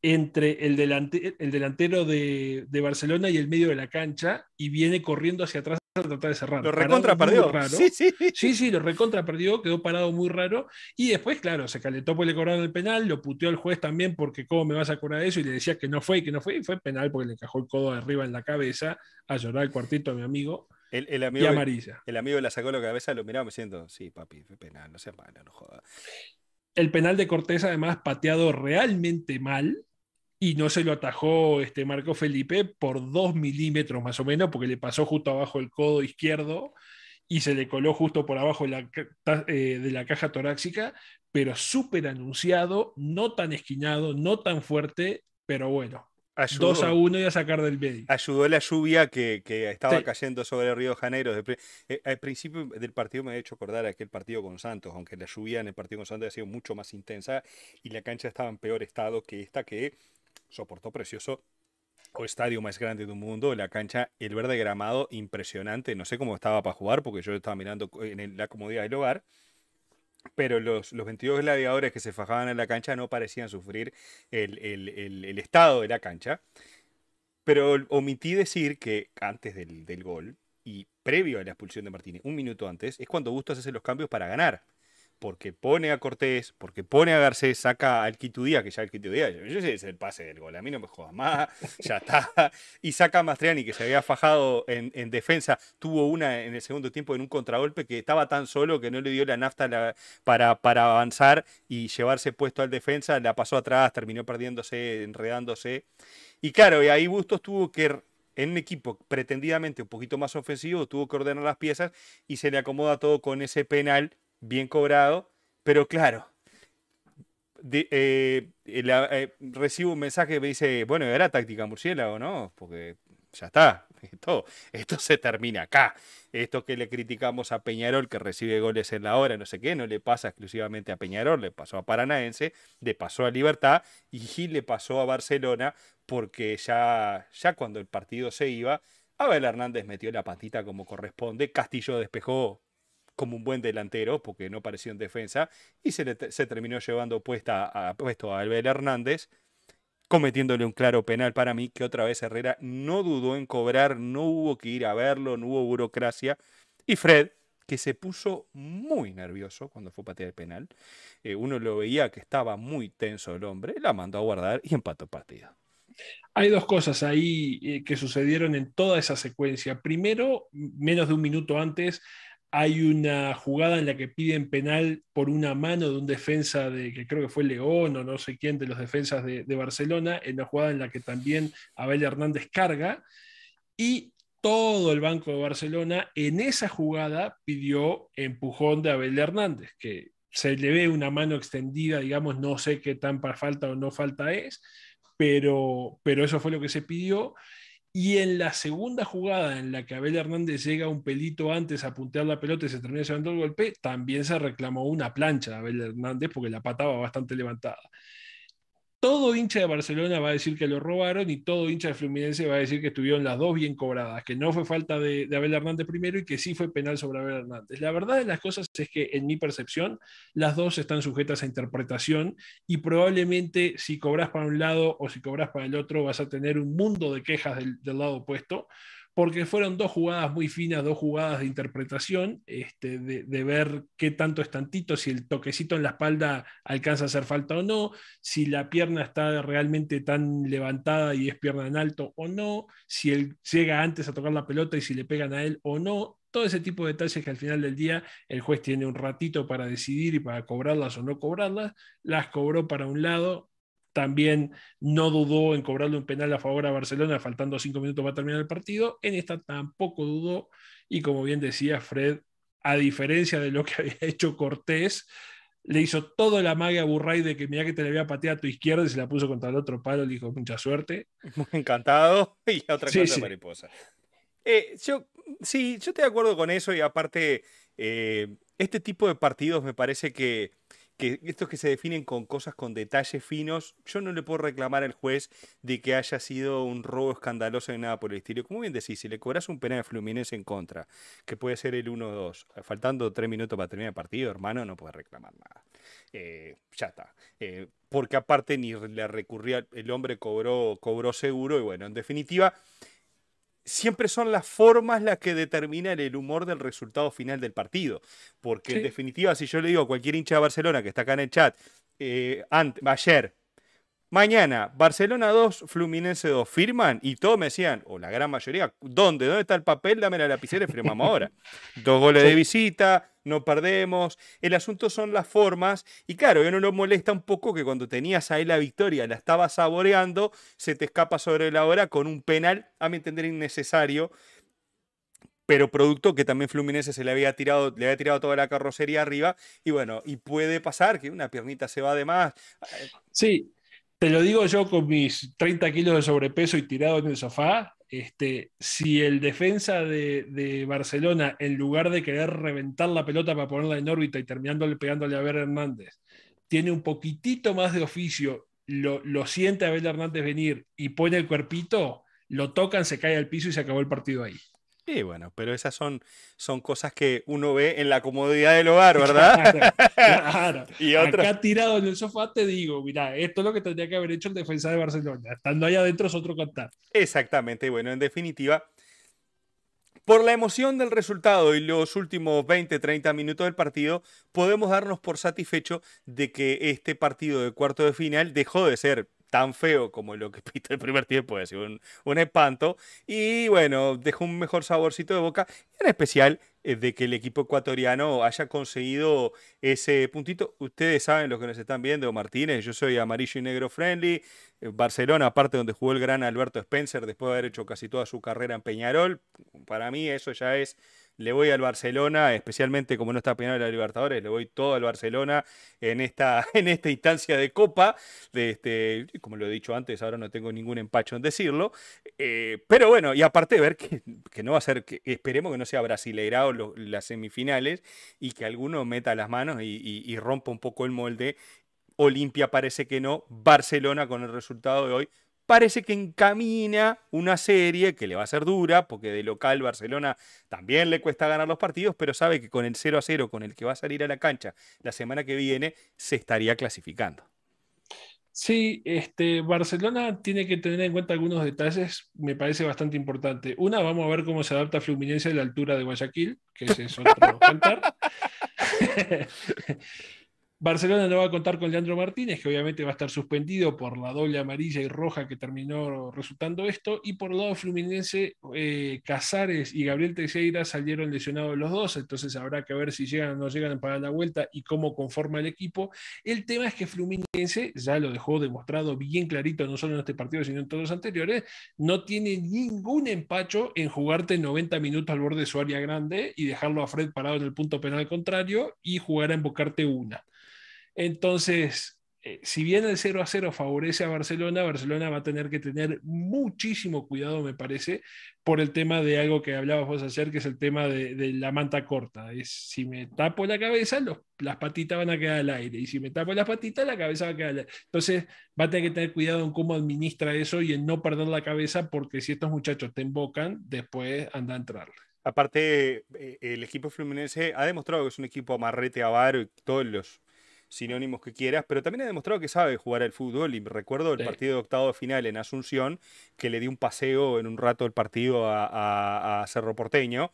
entre el, el delantero de, Barcelona y el medio de la cancha y viene corriendo hacia atrás a tratar de cerrar. Lo recontra perdió. Sí, sí. sí, sí, lo recontra perdió, quedó parado muy raro. Y después, claro, se calentó porque le cobraron el penal, lo puteó el juez también porque cómo me vas a cobrar eso y le decía que no fue y que no fue. Y fue penal porque le encajó el codo arriba en la cabeza a llorar el cuartito a mi amigo. El, amigo y amarilla. El, amigo le sacó la cabeza, lo miraba me siento, sí, papi, penal, no sea malo, no joda. El penal de Cortés, además, pateado realmente mal y no se lo atajó este Marco Felipe por dos milímetros más o menos, porque le pasó justo abajo el codo izquierdo y se le coló justo por abajo de la, eh, de la caja torácica, pero súper anunciado, no tan esquinado, no tan fuerte, pero bueno. 2 a 1 y a sacar del medio. Ayudó la lluvia que, estaba cayendo sobre el Río de Janeiro. Eh, al principio del partido me ha hecho acordar aquel partido con Santos, aunque la lluvia en el partido con Santos ha sido mucho más intensa y la cancha estaba en peor estado que esta que soportó precioso o estadio más grande del mundo, la cancha, el verde gramado, impresionante. No sé cómo estaba para jugar, porque yo estaba mirando en la comodidad del hogar. Pero los, los 22 gladiadores que se fajaban en la cancha no parecían sufrir el, estado de la cancha. Pero omití decir que antes del, del, gol y previo a la expulsión de Martínez, un minuto antes, es cuando Bustos hace los cambios para ganar porque pone a Cortés, porque pone a Garcés, saca al Quitudía, que ya el Quitudía, yo, sé, es el pase del gol, a mí no me jodas más, ya está, y saca a Mastriani, que se había fajado en, defensa, tuvo una en el segundo tiempo en un contragolpe que estaba tan solo que no le dio la nafta para, para avanzar y llevarse puesto al defensa, la pasó atrás, terminó perdiéndose, enredándose, y claro, y ahí Bustos tuvo que en un equipo pretendidamente un poquito más ofensivo, tuvo que ordenar las piezas y se le acomoda todo con ese penal bien cobrado, pero claro, eh, eh, recibo un mensaje que me dice, bueno, era táctica murciélago, ¿no? Porque ya está, esto, esto se termina acá. Esto que le criticamos a Peñarol, que recibe goles en la hora, no sé qué, no le pasa exclusivamente a Peñarol, le pasó a Paranaense, le pasó a Libertad y le pasó a Barcelona, porque ya, ya cuando el partido se iba, Abel Hernández metió la patita como corresponde, Castillo despejó como un buen delantero, porque no pareció en defensa, y se, se terminó llevando puesta a, puesto a Albert Hernández, cometiéndole un claro penal para mí, que otra vez Herrera no dudó en cobrar, no hubo que ir a verlo, no hubo burocracia, y Fred, que se puso muy nervioso cuando fue a patear el penal, eh, uno lo veía que estaba muy tenso el hombre, la mandó a guardar y empató el partido. Hay dos cosas ahí eh, que sucedieron en toda esa secuencia. Primero, menos de un minuto antes, hay una jugada en la que piden penal por una mano de un defensa de que creo que fue León o no sé quién de los defensas de, Barcelona, en una jugada en la que también Abel Hernández carga y todo el banco de Barcelona en esa jugada pidió empujón de Abel Hernández, que se le ve una mano extendida, digamos, no sé qué tan falta o no falta es, pero, pero eso fue lo que se pidió. Y en la segunda jugada en la que Abel Hernández llega un pelito antes a puntear la pelota y se termina llevando el golpe, también se reclamó una plancha de Abel Hernández porque la pata va bastante levantada todo hincha de Barcelona va a decir que lo robaron y todo hincha de Fluminense va a decir que estuvieron las dos bien cobradas, que no fue falta de, Abel Hernández primero y que sí fue penal sobre Abel Hernández. La verdad de las cosas es que en mi percepción las dos están sujetas a interpretación y probablemente si cobras para un lado o si cobras para el otro vas a tener un mundo de quejas del, lado opuesto porque fueron dos jugadas muy finas, dos jugadas de interpretación, este, de, ver qué tanto es tantito, si el toquecito en la espalda alcanza a hacer falta o no, si la pierna está realmente tan levantada y es pierna en alto o no, si él llega antes a tocar la pelota y si le pegan a él o no, todo ese tipo de detalles que al final del día el juez tiene un ratito para decidir y para cobrarlas o no cobrarlas, las cobró para un lado, también no dudó en cobrarle un penal a favor a Barcelona, faltando cinco minutos para terminar el partido. En esta tampoco dudó. Y como bien decía Fred, a diferencia de lo que había hecho Cortés, le hizo todo la magia a Burray de que mira que te le había pateado a tu izquierda y se la puso contra el otro palo. Le dijo mucha suerte. Muy encantado. Y otra cosa mariposa. Eh, yo, sí, yo estoy de acuerdo con eso. Y aparte, eh, este tipo de partidos me parece que que estos que se definen con cosas con detalles finos, yo no le puedo reclamar al juez de que haya sido un robo escandaloso ni nada por el estilo. Como bien decís, si le cobras un penal de Fluminense en contra, que puede ser el 1-2, faltando tres minutos para terminar el partido, hermano, no puede reclamar nada. Eh, ya está. Eh, porque aparte ni le recurría, el hombre cobró, cobró seguro y bueno, en definitiva siempre son las formas las que determinan el humor del resultado final del partido. Porque en definitiva, si yo le digo a cualquier hincha de Barcelona que está acá en el chat, eh, ayer, mañana, Barcelona 2, Fluminense 2, firman y todos me decían, o la gran mayoría, ¿dónde? ¿Dónde está el papel? Dame la lapicera y firmamos ahora. Dos goles de visita, no perdemos. El asunto son las formas. Y claro, no lo molesta un poco que cuando tenías ahí la victoria, la estabas saboreando, se te escapa sobre la hora con un penal, a mi entender, innecesario. Pero producto que también Fluminense se le había tirado, le había tirado toda la carrocería arriba. Y bueno, y puede pasar que una piernita se va de más. Sí, te lo digo yo con mis 30 kilos de sobrepeso y tirado en el sofá, este, si el defensa de, Barcelona, en lugar de querer reventar la pelota para ponerla en órbita y terminándole pegándole a Abel Hernández, tiene un poquitito más de oficio, lo, lo siente a Abel Hernández venir y pone el cuerpito, lo tocan, se cae al piso y se acabó el partido ahí. Sí, bueno, pero esas son, son cosas que uno ve en la comodidad del hogar, ¿verdad? Claro, y Acá tirado en el sofá te digo, mira, esto es lo que tendría que haber hecho el defensa de Barcelona. Estando ahí adentro es otro cantar. Exactamente, bueno, en definitiva, por la emoción del resultado y los últimos 20, 30 minutos del partido, podemos darnos por satisfecho de que este partido de cuarto de final dejó de ser tan feo como lo que pita el primer tiempo, es un, un espanto. Y bueno, dejó un mejor saborcito de boca, en especial eh, de que el equipo ecuatoriano haya conseguido ese puntito. Ustedes saben, los que nos están viendo, Martínez, yo soy amarillo y negro friendly. Eh, Barcelona, aparte donde jugó el gran Alberto Spencer, después de haber hecho casi toda su carrera en Peñarol, para mí eso ya es le voy al Barcelona, especialmente como no está penal la Libertadores, le voy todo al Barcelona en esta, en esta instancia de Copa. De este, como lo he dicho antes, ahora no tengo ningún empacho en decirlo. Eh, pero bueno, y aparte de ver que, no va a ser, que esperemos que no sea brasileirado las semifinales y que alguno meta las manos y rompa un poco el molde. Olimpia parece que no, Barcelona con el resultado de hoy parece que encamina una serie que le va a ser dura, porque de local Barcelona también le cuesta ganar los partidos, pero sabe que con el 0 a 0 con el que va a salir a la cancha la semana que viene, se estaría clasificando. Sí, este, Barcelona tiene que tener en cuenta algunos detalles, me parece bastante importante. Una, vamos a ver cómo se adapta Fluminense a la altura de Guayaquil, que ese es otro cantar. Barcelona no va a contar con Leandro Martínez, que obviamente va a estar suspendido por la doble amarilla y roja que terminó resultando esto. Y por el lado fluminense, eh, Casares y Gabriel Teixeira salieron lesionados los dos, entonces habrá que ver si llegan o no llegan para la vuelta y cómo conforma el equipo. El tema es que Fluminense, ya lo dejó demostrado bien clarito, no solo en este partido, sino en todos los anteriores, no tiene ningún empacho en jugarte 90 minutos al borde de su área grande y dejarlo a Fred parado en el punto penal contrario y jugar a embocarte una. Entonces, eh, si bien el 0 a 0 favorece a Barcelona, Barcelona va a tener que tener muchísimo cuidado, me parece, por el tema de algo que hablabas vos ayer, que es el tema de, la manta corta. Es si me tapo la cabeza, las patitas van a quedar al aire, y si me tapo las patitas, la cabeza va a quedar al aire. Entonces, va a tener que tener cuidado en cómo administra eso y en no perder la cabeza, porque si estos muchachos te embocan, después anda a entrarle. Aparte, eh, el equipo fluminense ha demostrado que es un equipo amarrete avaro y todos los sinónimos que quieras, pero también ha demostrado que sabe jugar al fútbol y recuerdo el partido de octavo final en Asunción, que le dio un paseo en un rato el partido a, Cerro Porteño,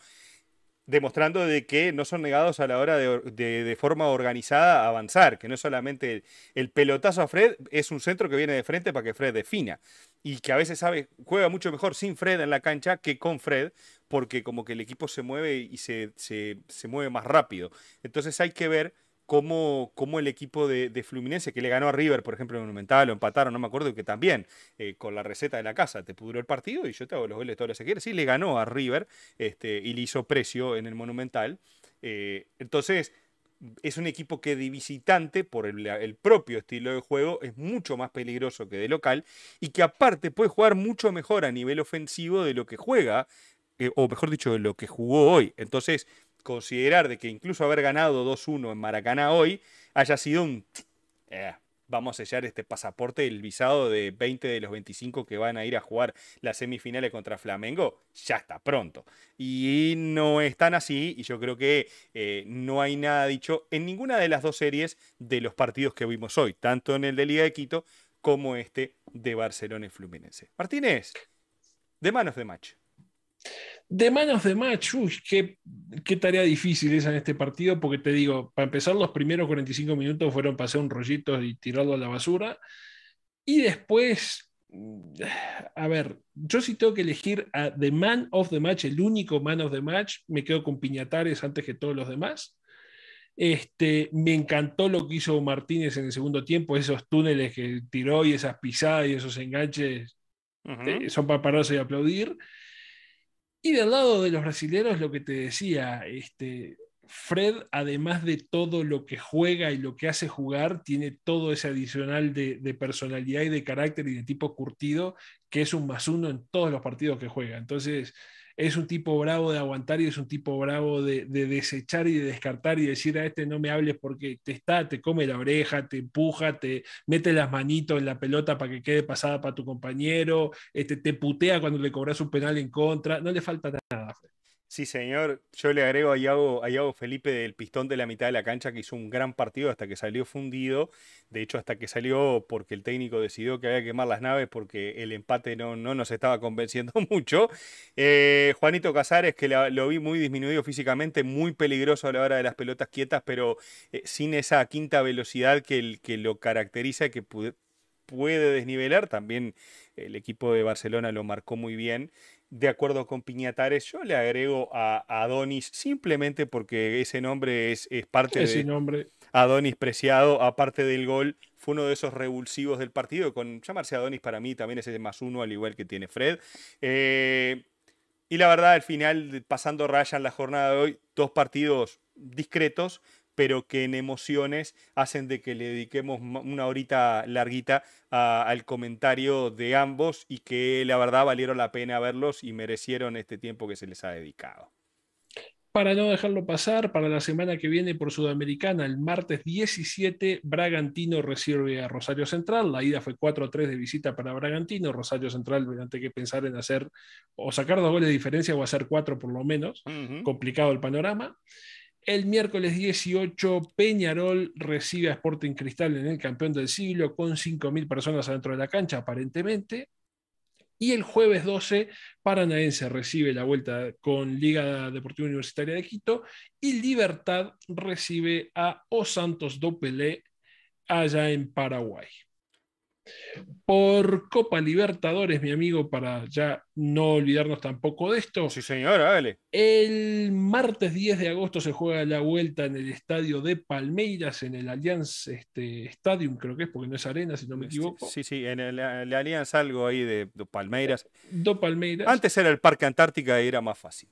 demostrando de que no son negados a la hora de, de, forma organizada avanzar, que no es solamente el, pelotazo a Fred, es un centro que viene de frente para que Fred defina, y que a veces sabe, juega mucho mejor sin Fred en la cancha que con Fred, porque como que el equipo se mueve y se, se, se mueve más rápido. Entonces hay que ver cómo, el equipo de, Fluminense, que le ganó a River, por ejemplo, en Monumental, o empataron, no me acuerdo, que también eh, con la receta de la casa te pudró el partido y yo te hago los goles todos los que quieras. Sí, le ganó a River este, y le hizo precio en el Monumental. Eh, entonces, es un equipo que de visitante, por el, propio estilo de juego, es mucho más peligroso que de local y que aparte puede jugar mucho mejor a nivel ofensivo de lo que juega, eh, o mejor dicho, de lo que jugó hoy. Entonces, considerar de que incluso haber ganado 2-1 en Maracaná hoy haya sido un... Eh, vamos a sellar este pasaporte, el visado de 20 de los 25 que van a ir a jugar las semifinales contra Flamengo, ya está pronto. Y no es tan así, y yo creo que eh, no hay nada dicho en ninguna de las dos series de los partidos que vimos hoy, tanto en el de Liga de Quito como este de Barcelona y Fluminense. Martínez, de manos de match. De manos de match, uy, qué, qué, tarea difícil esa en este partido, porque te digo, para empezar, los primeros 45 minutos fueron hacer un rollito y tirarlo a la basura. Y después, a ver, yo sí tengo que elegir a The Man of the Match, el único Man of the Match, me quedo con Piñatares antes que todos los demás. Este, me encantó lo que hizo Martínez en el segundo tiempo, esos túneles que tiró y esas pisadas y esos enganches eh, son para pararse y aplaudir. Y del lado de los brasileños, lo que te decía, este, Fred, además de todo lo que juega y lo que hace jugar, tiene todo ese adicional de, de, personalidad y de carácter y de tipo curtido, que es un más uno en todos los partidos que juega. Entonces, es un tipo bravo de aguantar y es un tipo bravo de, desechar y de descartar y decir a este no me hables porque te está, te come la oreja, te empuja, te mete las manitos en la pelota para que quede pasada para tu compañero, este, te putea cuando le cobras un penal en contra, no le falta nada. Sí, señor. Yo le agrego a Iago, Felipe del pistón de la mitad de la cancha que hizo un gran partido hasta que salió fundido. De hecho, hasta que salió porque el técnico decidió que había que quemar las naves porque el empate no, no nos estaba convenciendo mucho. Eh, Juanito Casares, que lo vi muy disminuido físicamente, muy peligroso a la hora de las pelotas quietas, pero eh, sin esa quinta velocidad que, que lo caracteriza y que puede desnivelar. También el equipo de Barcelona lo marcó muy bien de acuerdo con Piñatares, yo le agrego a, Adonis simplemente porque ese nombre es, parte ese de nombre. Adonis Preciado, aparte del gol, fue uno de esos revulsivos del partido. Con llamarse Adonis para mí también es ese más uno, al igual que tiene Fred. Eh, y la verdad, al final, pasando raya en la jornada de hoy, dos partidos discretos, pero que en emociones hacen de que le dediquemos una horita larguita al comentario de ambos y que la verdad valieron la pena verlos y merecieron este tiempo que se les ha dedicado. Para no dejarlo pasar, para la semana que viene por Sudamericana, el martes 17, Bragantino recibe a Rosario Central. La ida fue 4-3 de visita para Bragantino. Rosario Central, durante que pensar en hacer o sacar dos goles de diferencia o hacer cuatro por lo menos. Complicado el panorama. El miércoles 18, Peñarol recibe a Sporting Cristal en el campeón del siglo con 5.000 personas adentro de la cancha, aparentemente. Y el jueves 12, Paranaense recibe la vuelta con Liga Deportiva Universitaria de Quito y Libertad recibe a Os Santos do Pelé allá en Paraguay. Por Copa Libertadores, mi amigo, para ya no olvidarnos tampoco de esto. Sí, señor, dale. El martes 10 de agosto se juega la vuelta en el estadio de Palmeiras, en el Allianz este, Stadium, creo que es, porque no es arena, si no me equivoco. Sí, sí, en el, Allianz algo ahí de, Palmeiras. Do Palmeiras. Antes era el Parque Antártica y era más fácil.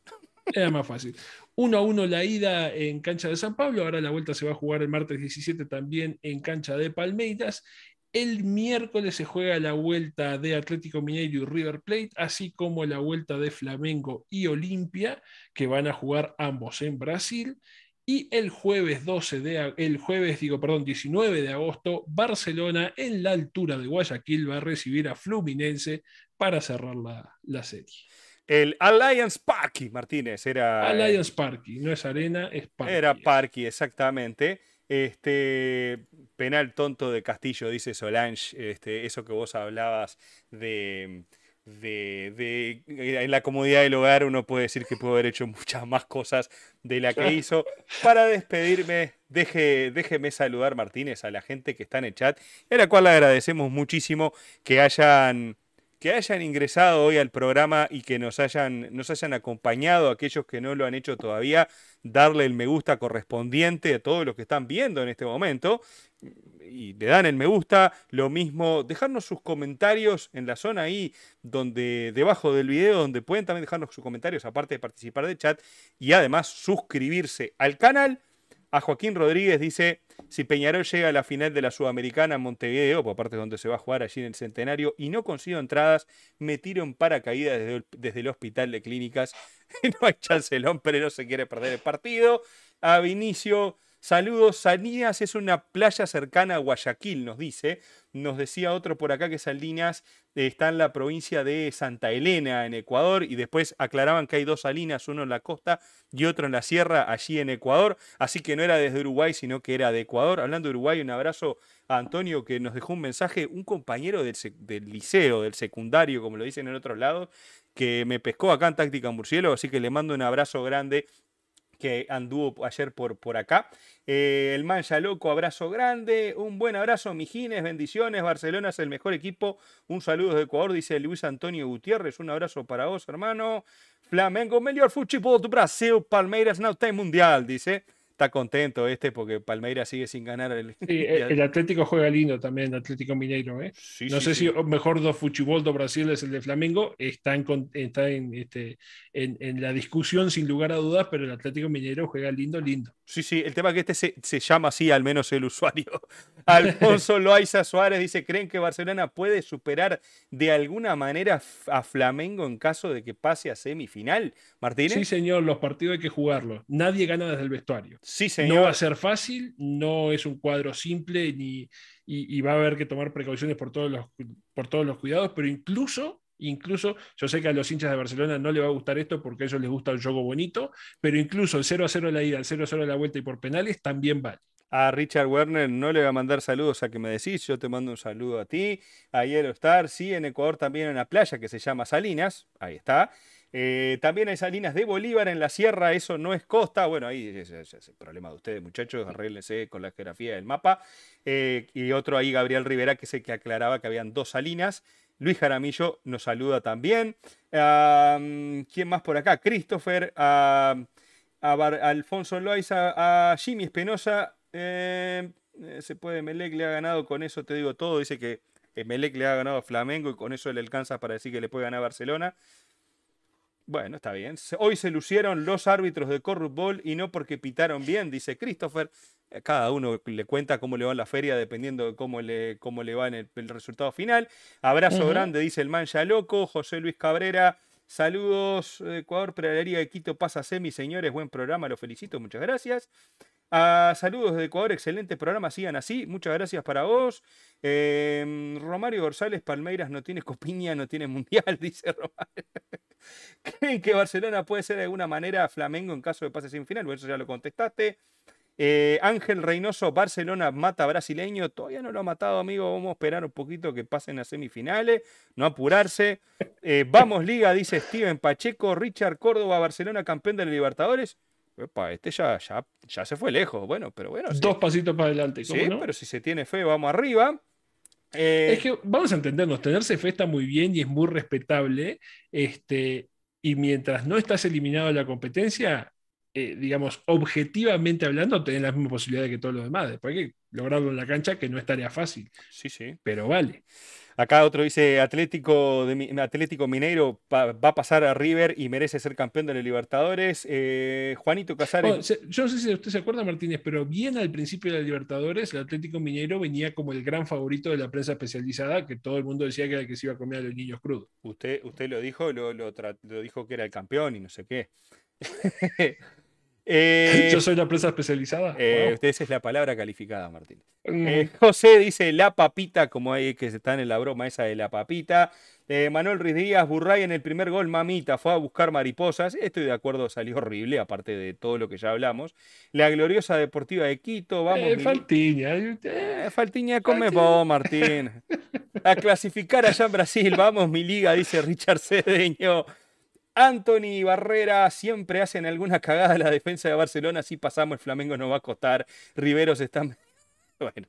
Era más fácil. 1 a 1 la ida en cancha de San Pablo, ahora la vuelta se va a jugar el martes 17 también en cancha de Palmeiras. El miércoles se juega la vuelta de Atlético Mineiro y River Plate, así como la vuelta de Flamengo y Olimpia, que van a jugar ambos en Brasil. Y el jueves 12 de el jueves, digo, perdón, 19 de agosto, Barcelona en la altura de Guayaquil va a recibir a Fluminense para cerrar la, serie. El Alliance Parky, Martínez, era. Alliance Parky, no es arena, es Parky. Era Parky, exactamente. Este penal tonto de Castillo, dice Solange, este, eso que vos hablabas de, de, en la comodidad del hogar uno puede decir que pudo haber hecho muchas más cosas de la que hizo. Para despedirme, deje, déjeme saludar Martínez a la gente que está en el chat, a la cual le agradecemos muchísimo que hayan que hayan ingresado hoy al programa y que nos hayan, nos hayan acompañado, aquellos que no lo han hecho todavía, darle el me gusta correspondiente a todos los que están viendo en este momento y le dan el me gusta, lo mismo, dejarnos sus comentarios en la zona ahí donde debajo del video donde pueden también dejarnos sus comentarios aparte de participar del chat y además suscribirse al canal. A Joaquín Rodríguez dice, Si Peñarol llega a la final de la Sudamericana en Montevideo, por parte donde se va a jugar allí en el Centenario, y no consigo entradas, me tiro en paracaídas desde el, hospital de clínicas. no hay chance, el hombre no se quiere perder el partido. A Vinicio, saludos. Salinas es una playa cercana a Guayaquil, nos dice. Nos decía otro por acá que Salinas está en la provincia de Santa Elena, en Ecuador, y después aclaraban que hay dos salinas, uno en la costa y otro en la sierra, allí en Ecuador. Así que no era desde Uruguay, sino que era de Ecuador. Hablando de Uruguay, un abrazo a Antonio que nos dejó un mensaje, un compañero del, del liceo, del secundario, como lo dicen en otros lados, que me pescó acá en Táctica Murciélago, así que le mando un abrazo grande que anduvo ayer por, por acá. Eh, el Mancha Loco, abrazo grande. Un buen abrazo, Mijines, bendiciones. Barcelona es el mejor equipo. Un saludo de Ecuador, dice Luis Antonio Gutiérrez. Un abrazo para vos, hermano. Flamengo, mejor fútbol do Brasil. Palmeiras no está mundial, dice está contento este porque Palmeiras sigue sin ganar. El, sí, el Atlético juega lindo también, Atlético Mineiro. ¿eh? no sé si mejor do Futebol do Brasil es el de Flamengo, está, en, está en, este, en, en, la discusión sin lugar a dudas, pero el Atlético Mineiro juega lindo, lindo. Sí, sí, el tema es que este se, se llama así, al menos el usuario. Alfonso Loaiza Suárez dice, ¿creen que Barcelona puede superar de alguna manera a Flamengo en caso de que pase a semifinal? Martínez. Sí, señor, los partidos hay que jugarlos. Nadie gana desde el vestuario. Sí, señor. No va a ser fácil, no es un cuadro simple ni, y, va a haber que tomar precauciones por todos los, por todos los cuidados, pero incluso, incluso, yo sé que a los hinchas de Barcelona no les va a gustar esto porque a ellos les gusta el juego bonito, pero incluso el 0 a 0 de la ida, el 0 a 0 de la vuelta y por penales también vale. A Richard Werner no le va a mandar saludos a que me decís, yo te mando un saludo a ti. A Yellow Star, sí, en Ecuador también hay una playa que se llama Salinas, ahí está. Eh, también hay salinas de Bolívar en la sierra, eso no es costa. Bueno, ahí es, el problema de ustedes, muchachos, arréglense con la geografía del mapa. Eh, y otro ahí, Gabriel Rivera, que sé que aclaraba que habían dos salinas. Luis Jaramillo nos saluda también. ¿Quién más por acá? Christopher, a, Alfonso Loaiza, a Jimmy Espinosa. Eh, se puede, Melec le ha ganado con eso, te digo todo. Dice que Melec le ha ganado a Flamengo y con eso le alcanza para decir que le puede ganar a Barcelona. Bueno, está bien. Hoy se lucieron los árbitros de Corrupball y no porque pitaron bien, dice Christopher. Eh, cada uno le cuenta cómo le va en la feria dependiendo de cómo le, cómo le va en el, resultado final. Abrazo grande, dice el Mancha Loco. José Luis Cabrera. Saludos, Ecuador, Peralería de Quito pasa semi, señores. Buen programa, lo felicito, muchas gracias. Ah, saludos de Ecuador, excelente programa, sigan así. Muchas gracias para vos. Em, Romario González Palmeiras no tiene copiña, no tiene mundial, dice Romario. ¿Creen que Barcelona puede ser de alguna manera Flamengo en caso de pase sin final? Bueno, eso ya lo contestaste. Eh, Ángel Reynoso, Barcelona mata brasileño. Todavía no lo ha matado, amigo. Vamos a esperar un poquito que pasen a semifinales. No apurarse. Eh, vamos, Liga, dice Steven Pacheco. Richard Córdoba, Barcelona campeón de la Libertadores este ya, ya, ya se fue lejos. Bueno, pero bueno. Dos pasitos para adelante. sí, pero si se tiene fe, vamos arriba. Eh, es que vamos a entendernos, tenerse fe está muy bien y es muy respetable. Este, y mientras no estás eliminado de la competencia, eh, digamos, objetivamente hablando, tenés la misma posibilidad que todos los demás. Después hay que lograrlo en la cancha, que no es tarea fácil. Sí, sí. Pero vale. Acá otro dice, Atlético, de, Atlético Mineiro va, a pasar a River y merece ser campeón de los Libertadores. Eh, Juanito Casares... Oh, yo no sé si usted se acuerda, Martínez, pero bien al principio de la Libertadores, el Atlético Mineiro venía como el gran favorito de la prensa especializada, que todo el mundo decía que era el que se iba a comer a los niños crudos. Usted, usted lo dijo, lo, lo dijo que era el campeón y no sé qué. Eh, Yo soy la prensa especializada. Eh, es la palabra calificada, Martín. Mm. Eh, José dice la papita, como hay que están en la broma esa de la papita. Manuel Ruiz Díaz, Burray en el primer gol, mamita, fue a buscar mariposas. Estoy de acuerdo, salió horrible, aparte de todo lo que ya hablamos. La gloriosa deportiva de Quito, vamos. Faltiña. Faltiña, come vos, Martín. A clasificar allá en Brasil, vamos, mi liga, dice Richard Cedeño. Anthony Barrera siempre hacen alguna cagada en la defensa de Barcelona. Si pasamos, el Flamengo nos va a costar. Riveros está. Bueno,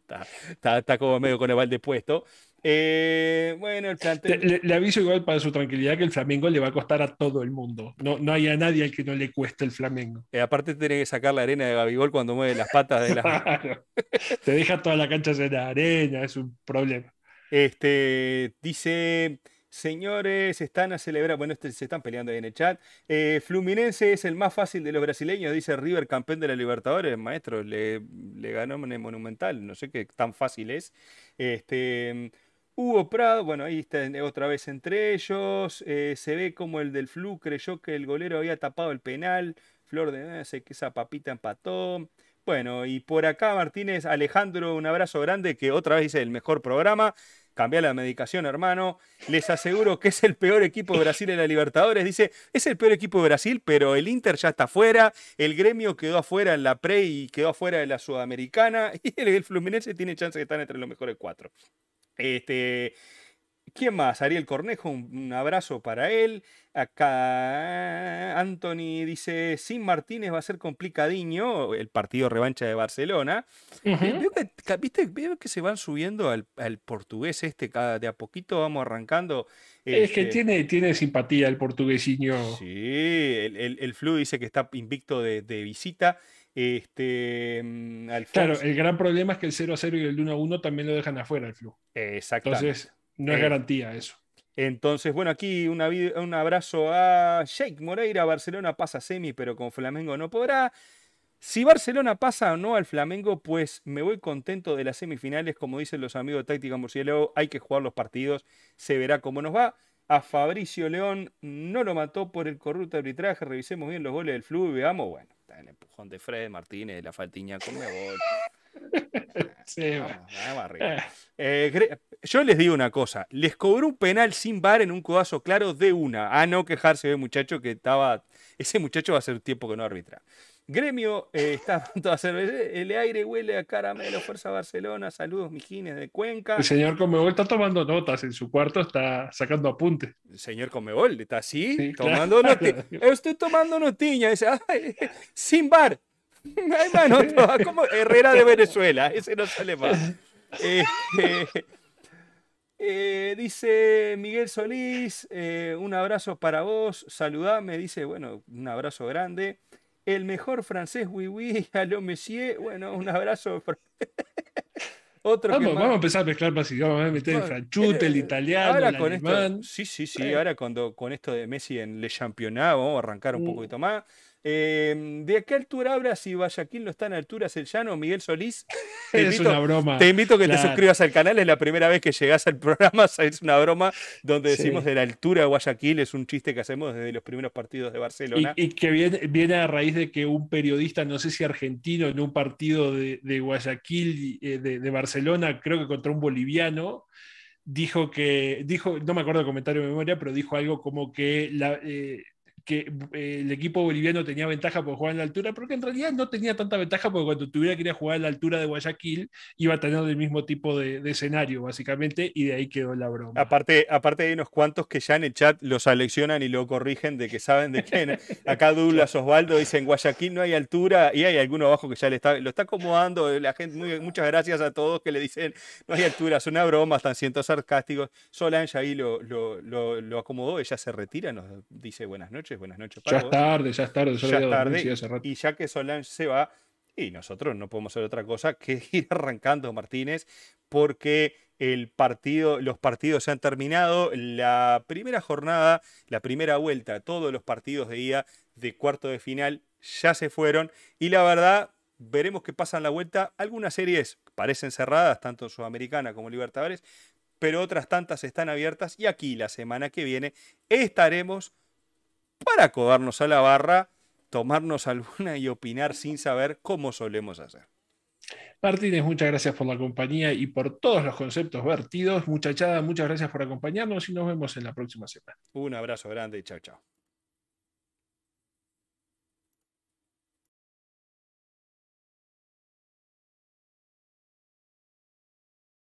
está, como medio con el balde puesto. Eh, bueno, el plantel... le, aviso igual para su tranquilidad que el Flamengo le va a costar a todo el mundo. No, no hay a nadie al que no le cueste el Flamengo. Eh, aparte tiene que sacar la arena de Gabigol cuando mueve las patas de la... Te deja toda la cancha llena de arena, es un problema. Este, dice Señores, están a celebrar, bueno, este, se están peleando ahí en el chat. Eh, Fluminense es el más fácil de los brasileños, dice River, campeón de la Libertadores. Maestro, le, le ganó Monumental, no sé qué tan fácil es. Este, Hugo Prado, bueno, ahí está otra vez entre ellos. Eh, se ve como el del Flu creyó que el golero había tapado el penal. Flor de sé que esa papita empató. Bueno, y por acá Martínez, Alejandro, un abrazo grande, que otra vez dice el mejor programa. Cambia la medicación, hermano. Les aseguro que es el peor equipo de Brasil en la Libertadores. Dice, es el peor equipo de Brasil, pero el Inter ya está afuera. El gremio quedó afuera en la pre y quedó afuera de la Sudamericana. Y el, Fluminense tiene chance de estar entre los mejores cuatro. Este, ¿Quién más? Ariel Cornejo, un, abrazo para él. Acá Anthony dice, sin Martínez va a ser complicadiño el partido revancha de Barcelona. veo, que, ¿viste? veo que se van subiendo al, portugués este, cada, de a poquito vamos arrancando. Es que este tiene, tiene simpatía el portuguesiño. Sí, el, el, Flu dice que está invicto de, visita. Este, mm, Claro, el gran problema es que el 0 a 0 y el 1 a 1 también lo dejan afuera el Flu. Exactamente. Entonces, no es eh, garantía eso. Entonces, bueno, aquí un abrazo a Jake Moreira. Barcelona pasa semi, pero con Flamengo no podrá. Si Barcelona pasa o no al Flamengo, pues me voy contento de las semifinales. Como dicen los amigos de Táctica Murciélago, hay que jugar los partidos. Se verá cómo nos va. A Fabricio León no lo mató por el corrupto arbitraje. Revisemos bien los goles del flu y veamos. Bueno, está el empujón de Fred Martínez, la faltiña con Mebol. Sí, eh, yo les digo una cosa, les cobró un penal sin bar en un codazo claro de una. A no quejarse de muchacho que estaba. Ese muchacho va a ser tiempo que no arbitra. Gremio eh, está a punto de hacer. El aire huele a caramelo, Fuerza Barcelona. Saludos, Mijines de Cuenca. El señor Comebol está tomando notas en su cuarto, está sacando apuntes. El señor Comebol está así, tomando notas. Estoy tomando notiña. sin bar. como Herrera de Venezuela, ese no sale más. Eh, eh, dice Miguel Solís, eh, un abrazo para vos, saludame, dice, bueno, un abrazo grande. El mejor francés, oui, oui, lo monsieur, bueno, un abrazo. Otro vamos, vamos, a empezar a mezclar más vamos a meter el franchute, el italiano, el con alemán. sí, sí, sí, ahora cuando, con esto de Messi en Le Championnat, vamos a arrancar un mm. poquito más. Em, ¿De qué altura habla si Guayaquil no está en alturas el llano? Miguel Solís. Te es invito, una broma. Te invito a que te suscribas al canal. Es la primera vez que llegas al programa. Es una broma donde decimos de la altura de Guayaquil. Es un chiste que hacemos desde los primeros partidos de Barcelona. Y, que viene, a raíz de que un periodista, no sé si argentino, en un partido de, Guayaquil, eh, de, Barcelona, creo que contra un boliviano, dijo que, dijo, no me acuerdo el comentario de memoria, pero dijo algo como que la, eh, que eh, el equipo boliviano tenía ventaja por jugar en la altura, pero que en realidad no tenía tanta ventaja porque cuando tuviera que ir a jugar en la altura de Guayaquil iba a tener el mismo tipo de, escenario, básicamente, y de ahí quedó la broma. Aparte, aparte hay unos cuantos que ya en el chat lo seleccionan y lo corrigen de que saben de quién. Acá Douglas Osvaldo dice en Guayaquil no hay altura y hay alguno abajo que ya le está, lo está acomodando. La gente, muchas gracias a todos que le dicen no hay altura, es una broma, están siendo sarcásticos. Solange ahí lo, lo, lo, lo acomodó, ella se retira, nos dice buenas noches buenas noches. Ya es tarde, ya es tarde. Ya tarde. Y ya que Solange se va, y nosotros no podemos hacer otra cosa que ir arrancando, Martínez, porque el partido, los partidos se han terminado. La primera jornada, la primera vuelta, todos los partidos de día de cuarto de final ya se fueron. Y la verdad, veremos qué pasa en la vuelta. Algunas series parecen cerradas, tanto Sudamericana como Libertadores, pero otras tantas están abiertas. Y aquí la semana que viene estaremos para acodarnos a la barra, tomarnos alguna y opinar sin saber cómo solemos hacer. Martínez, muchas gracias por la compañía y por todos los conceptos vertidos. Muchachada, muchas gracias por acompañarnos y nos vemos en la próxima semana. Un abrazo grande y chao, chao.